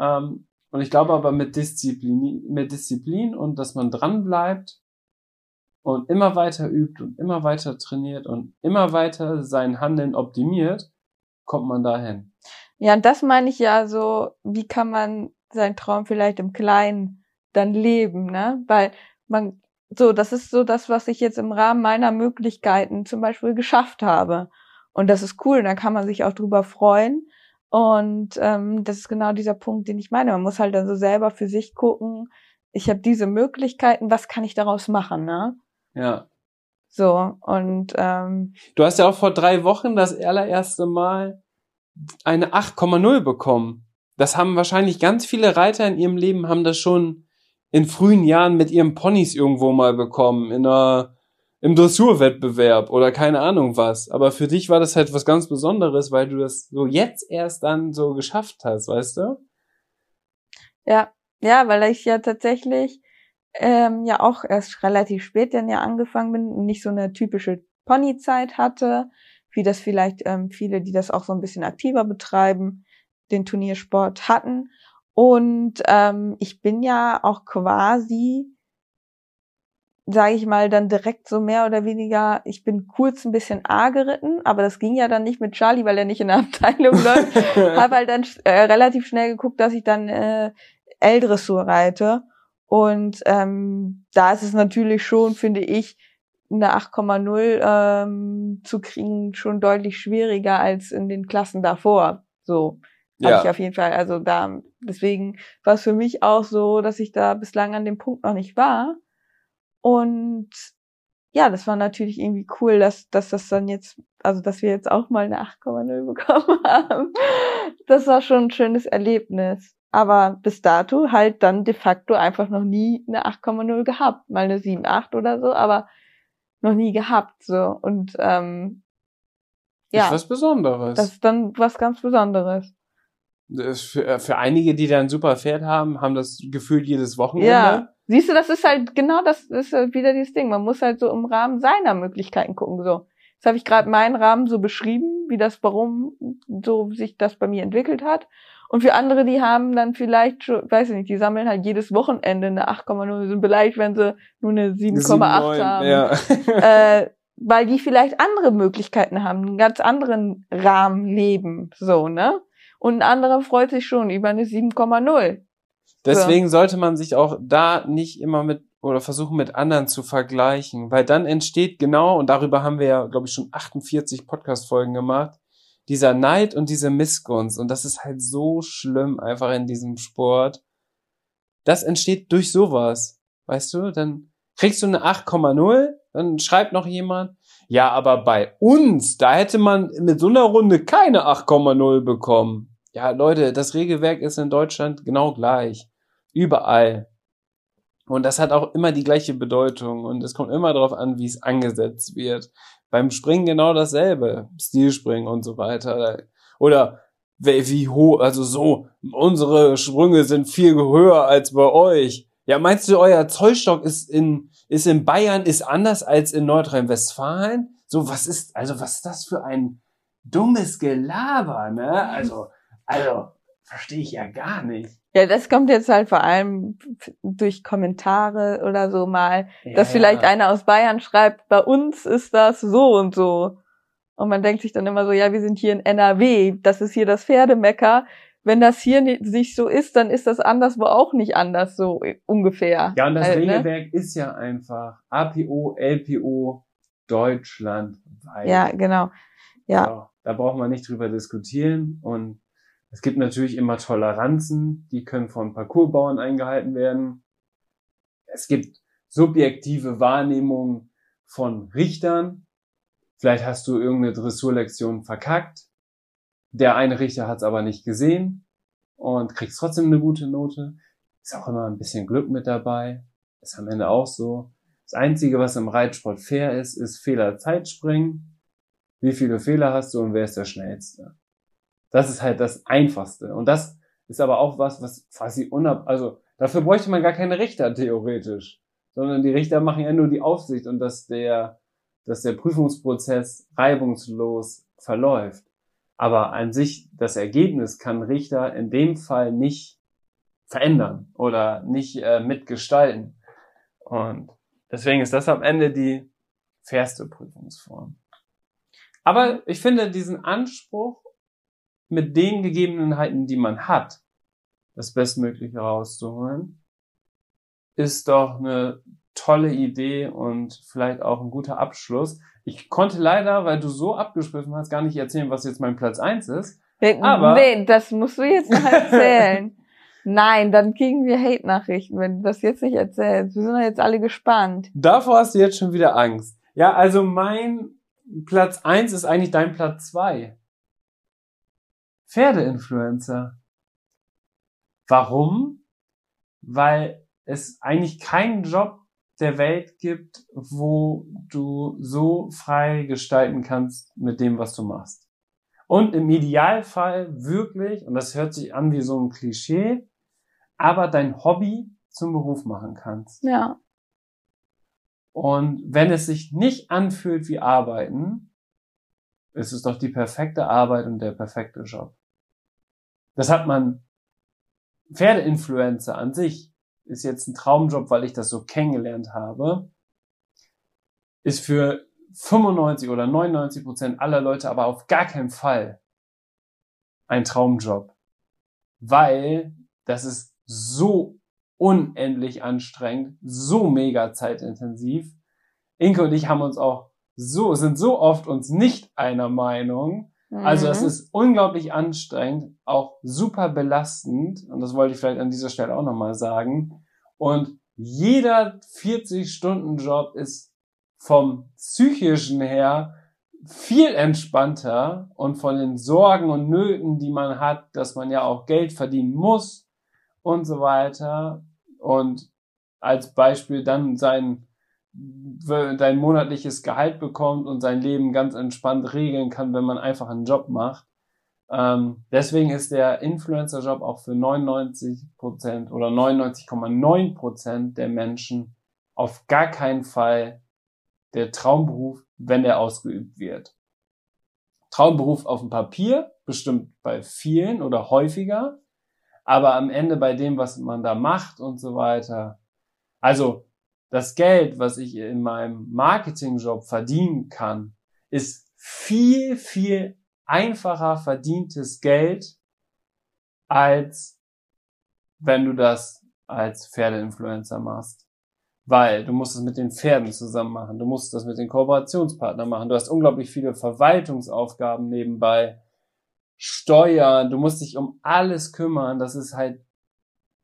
Ähm, und ich glaube aber mit Disziplin, mit Disziplin und dass man dran bleibt und immer weiter übt und immer weiter trainiert und immer weiter sein Handeln optimiert, kommt man dahin. Ja, und das meine ich ja so, wie kann man seinen Traum vielleicht im Kleinen dann leben, ne? Weil man, so, das ist so das, was ich jetzt im Rahmen meiner Möglichkeiten zum Beispiel geschafft habe. Und das ist cool, da kann man sich auch drüber freuen. Und ähm, das ist genau dieser Punkt, den ich meine. Man muss halt dann so selber für sich gucken, ich habe diese Möglichkeiten, was kann ich daraus machen, ne? Ja. So, und ähm, Du hast ja auch vor drei Wochen das allererste Mal eine 8,0 bekommen. Das haben wahrscheinlich ganz viele Reiter in ihrem Leben haben das schon in frühen Jahren mit ihren Ponys irgendwo mal bekommen, in einer, im Dressurwettbewerb oder keine Ahnung was. Aber für dich war das halt was ganz Besonderes, weil du das so jetzt erst dann so geschafft hast, weißt du? Ja, ja, weil ich ja tatsächlich ähm, ja auch erst relativ spät dann ja angefangen bin und nicht so eine typische Ponyzeit hatte, wie das vielleicht ähm, viele, die das auch so ein bisschen aktiver betreiben, den Turniersport hatten. Und ähm, ich bin ja auch quasi, sage ich mal, dann direkt so mehr oder weniger, ich bin kurz ein bisschen A geritten, aber das ging ja dann nicht mit Charlie, weil er nicht in der Abteilung läuft habe halt dann äh, relativ schnell geguckt, dass ich dann äh, L-Dressur reite. Und ähm, da ist es natürlich schon, finde ich, eine 8,0 ähm, zu kriegen schon deutlich schwieriger als in den Klassen davor. So ja. habe ich auf jeden Fall. Also da deswegen war es für mich auch so, dass ich da bislang an dem Punkt noch nicht war. Und ja, das war natürlich irgendwie cool, dass, dass das dann jetzt, also dass wir jetzt auch mal eine 8,0 bekommen haben. Das war schon ein schönes Erlebnis. Aber bis dato halt dann de facto einfach noch nie eine 8,0 gehabt. Mal eine 7,8 oder so, aber noch nie gehabt. So. Und ähm, ja. Ist was Besonderes. Das ist dann was ganz Besonderes. Für, äh, für einige, die da ein super Pferd haben, haben das gefühlt jedes Wochenende. Ja. Siehst du, das ist halt genau das, das ist halt wieder dieses Ding. Man muss halt so im Rahmen seiner Möglichkeiten gucken. So, jetzt habe ich gerade meinen Rahmen so beschrieben, wie das, warum so sich das bei mir entwickelt hat. Und für andere, die haben dann vielleicht schon, weiß ich nicht, die sammeln halt jedes Wochenende eine 8,0, sind beleidigt, wenn sie nur eine 7,8 haben. Ja. äh, weil die vielleicht andere Möglichkeiten haben, einen ganz anderen Rahmen leben, so, ne? Und ein anderer freut sich schon über eine 7,0. Deswegen so. sollte man sich auch da nicht immer mit oder versuchen mit anderen zu vergleichen, weil dann entsteht genau, und darüber haben wir ja, glaube ich, schon 48 Podcast-Folgen gemacht, dieser Neid und diese Missgunst. Und das ist halt so schlimm einfach in diesem Sport. Das entsteht durch sowas. Weißt du, dann kriegst du eine 8,0, dann schreibt noch jemand, ja, aber bei uns, da hätte man mit so einer Runde keine 8,0 bekommen. Ja, Leute, das Regelwerk ist in Deutschland genau gleich. Überall. Und das hat auch immer die gleiche Bedeutung. Und es kommt immer darauf an, wie es angesetzt wird. Beim Springen genau dasselbe. Stilspringen und so weiter. Oder wie hoch, also so, unsere Sprünge sind viel höher als bei euch. Ja, meinst du, euer Zollstock ist in, ist in Bayern, ist anders als in Nordrhein-Westfalen? So, was ist, also was ist das für ein dummes Gelaber, ne? Also, also, verstehe ich ja gar nicht. Ja, das kommt jetzt halt vor allem durch Kommentare oder so mal, ja, dass vielleicht ja. einer aus Bayern schreibt, bei uns ist das so und so. Und man denkt sich dann immer so, ja, wir sind hier in NRW, das ist hier das Pferdemecker. Wenn das hier nicht so ist, dann ist das anderswo auch nicht anders, so ungefähr. Ja, und das ne? Regelwerk ne? ist ja einfach APO, LPO, Deutschland. Ja, genau. Ja. So, da braucht man nicht drüber diskutieren und es gibt natürlich immer Toleranzen, die können von Parcoursbauern eingehalten werden. Es gibt subjektive Wahrnehmungen von Richtern. Vielleicht hast du irgendeine Dressurlektion verkackt. Der eine Richter hat es aber nicht gesehen und kriegst trotzdem eine gute Note. Ist auch immer ein bisschen Glück mit dabei. Ist am Ende auch so. Das Einzige, was im Reitsport fair ist, ist Fehler-Zeitspringen. Wie viele Fehler hast du und wer ist der Schnellste? Das ist halt das Einfachste. Und das ist aber auch was, was quasi unab, also dafür bräuchte man gar keine Richter theoretisch, sondern die Richter machen ja nur die Aufsicht und dass der, dass der Prüfungsprozess reibungslos verläuft. Aber an sich, das Ergebnis kann Richter in dem Fall nicht verändern oder nicht äh, mitgestalten. Und deswegen ist das am Ende die fairste Prüfungsform. Aber ich finde diesen Anspruch mit den Gegebenheiten, die man hat, das Bestmögliche rauszuholen, ist doch eine tolle Idee und vielleicht auch ein guter Abschluss. Ich konnte leider, weil du so abgeschriffen hast, gar nicht erzählen, was jetzt mein Platz eins ist. Aber nee, das musst du jetzt noch erzählen. Nein, dann kriegen wir Hate-Nachrichten, wenn du das jetzt nicht erzählst. Wir sind jetzt alle gespannt. Davor hast du jetzt schon wieder Angst. Ja, also mein Platz eins ist eigentlich dein Platz zwei. Pferdeinfluencer. Warum? Weil es eigentlich keinen Job der Welt gibt, wo du so frei gestalten kannst mit dem, was du machst. Und im Idealfall wirklich, und das hört sich an wie so ein Klischee, aber dein Hobby zum Beruf machen kannst. Ja. Und wenn es sich nicht anfühlt wie Arbeiten, ist es doch die perfekte Arbeit und der perfekte Job. Das hat man, Pferdeinfluencer an sich ist jetzt ein Traumjob, weil ich das so kennengelernt habe, ist für 95 oder 99 Prozent aller Leute aber auf gar keinen Fall ein Traumjob, weil das ist so unendlich anstrengend, so mega zeitintensiv. Inke und ich haben uns auch so, sind so oft uns nicht einer Meinung. Also es mhm. ist unglaublich anstrengend, auch super belastend. Und das wollte ich vielleicht an dieser Stelle auch nochmal sagen. Und jeder 40-Stunden-Job ist vom psychischen her viel entspannter und von den Sorgen und Nöten, die man hat, dass man ja auch Geld verdienen muss und so weiter. Und als Beispiel dann sein, sein monatliches Gehalt bekommt und sein Leben ganz entspannt regeln kann, wenn man einfach einen Job macht. Ähm, deswegen ist der Influencer-Job auch für 99 Prozent oder 99,9 Prozent der Menschen auf gar keinen Fall der Traumberuf, wenn er ausgeübt wird. Traumberuf auf dem Papier, bestimmt bei vielen oder häufiger, aber am Ende bei dem, was man da macht und so weiter. Also das Geld, was ich in meinem Marketingjob verdienen kann, ist viel, viel einfacher verdientes Geld, als wenn du das als Pferdeinfluencer machst. Weil du musst es mit den Pferden zusammen machen, du musst das mit den Kooperationspartnern machen, du hast unglaublich viele Verwaltungsaufgaben nebenbei, Steuern, du musst dich um alles kümmern, das ist halt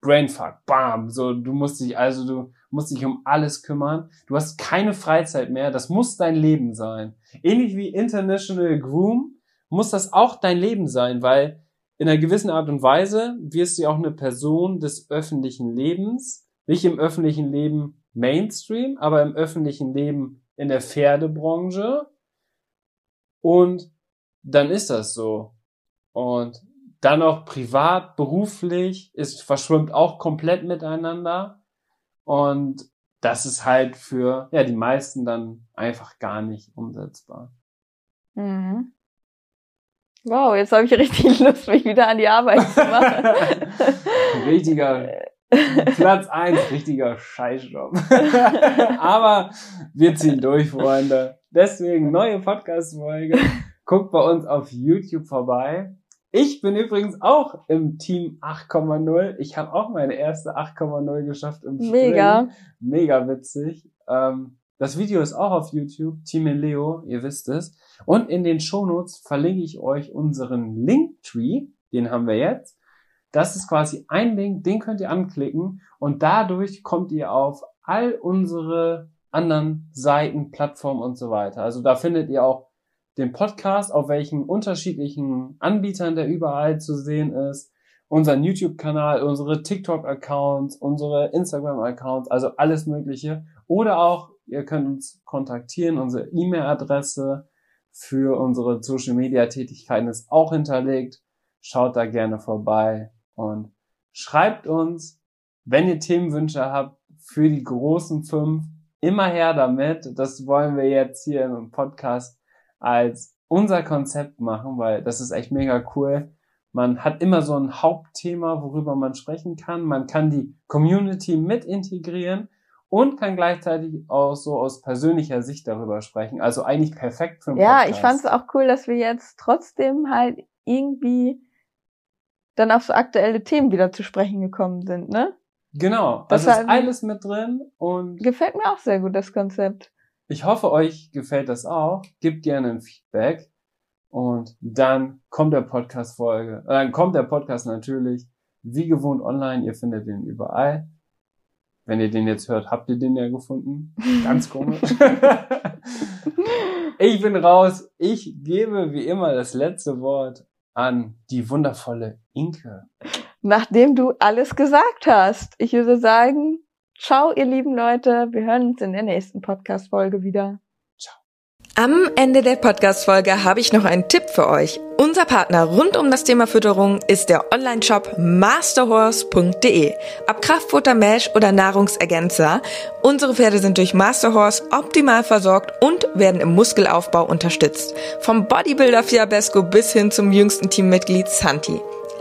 Brainfuck, bam, so, du musst dich, also du musst dich um alles kümmern, du hast keine Freizeit mehr, das muss dein Leben sein. Ähnlich wie International Groom muss das auch dein Leben sein, weil in einer gewissen Art und Weise wirst du ja auch eine Person des öffentlichen Lebens, nicht im öffentlichen Leben Mainstream, aber im öffentlichen Leben in der Pferdebranche. Und dann ist das so. Und dann noch privat, beruflich, ist verschwimmt auch komplett miteinander. Und das ist halt für ja die meisten dann einfach gar nicht umsetzbar. Mhm. Wow, jetzt habe ich richtig Lust, mich wieder an die Arbeit zu machen. Richtiger Platz eins, richtiger Scheißjob. Aber wir ziehen durch, Freunde. Deswegen neue Podcast-Folge. Guckt bei uns auf YouTube vorbei. Ich bin übrigens auch im Team 8,0. Ich habe auch meine erste 8,0 geschafft im Spring. Mega. Mega witzig. Ähm, das Video ist auch auf YouTube. Team Leo, ihr wisst es. Und in den Shownotes verlinke ich euch unseren Linktree. Den haben wir jetzt. Das ist quasi ein Link, den könnt ihr anklicken und dadurch kommt ihr auf all unsere anderen Seiten, Plattformen und so weiter. Also da findet ihr auch den Podcast, auf welchen unterschiedlichen Anbietern der überall zu sehen ist, unseren YouTube-Kanal, unsere TikTok-Accounts, unsere Instagram-Accounts, also alles Mögliche. Oder auch, ihr könnt uns kontaktieren, unsere E-Mail-Adresse für unsere Social-Media-Tätigkeiten ist auch hinterlegt. Schaut da gerne vorbei. Und schreibt uns, wenn ihr Themenwünsche habt für die großen fünf, immer her damit. Das wollen wir jetzt hier im Podcast als unser Konzept machen, weil das ist echt mega cool. Man hat immer so ein Hauptthema, worüber man sprechen kann. Man kann die Community mit integrieren und kann gleichzeitig auch so aus persönlicher Sicht darüber sprechen. Also eigentlich perfekt für einen Ja, Podcast. ich fand es auch cool, dass wir jetzt trotzdem halt irgendwie dann auf so aktuelle Themen wieder zu sprechen gekommen sind, ne? Genau, das also ist alles mit drin und gefällt mir auch sehr gut das Konzept. Ich hoffe, euch gefällt das auch. Gebt gerne ein Feedback und dann kommt der Podcast Folge, äh, dann kommt der Podcast natürlich wie gewohnt online. Ihr findet den überall. Wenn ihr den jetzt hört, habt ihr den ja gefunden. Ganz komisch. ich bin raus. Ich gebe wie immer das letzte Wort an die wundervolle Inke. Nachdem du alles gesagt hast, ich würde sagen, ciao, ihr lieben Leute. Wir hören uns in der nächsten Podcast-Folge wieder. Am Ende der Podcast-Folge habe ich noch einen Tipp für euch. Unser Partner rund um das Thema Fütterung ist der Online-Shop masterhorse.de. Ab Kraftfutter, Mesh oder Nahrungsergänzer, unsere Pferde sind durch Masterhorse optimal versorgt und werden im Muskelaufbau unterstützt. Vom Bodybuilder Fiabesco bis hin zum jüngsten Teammitglied Santi.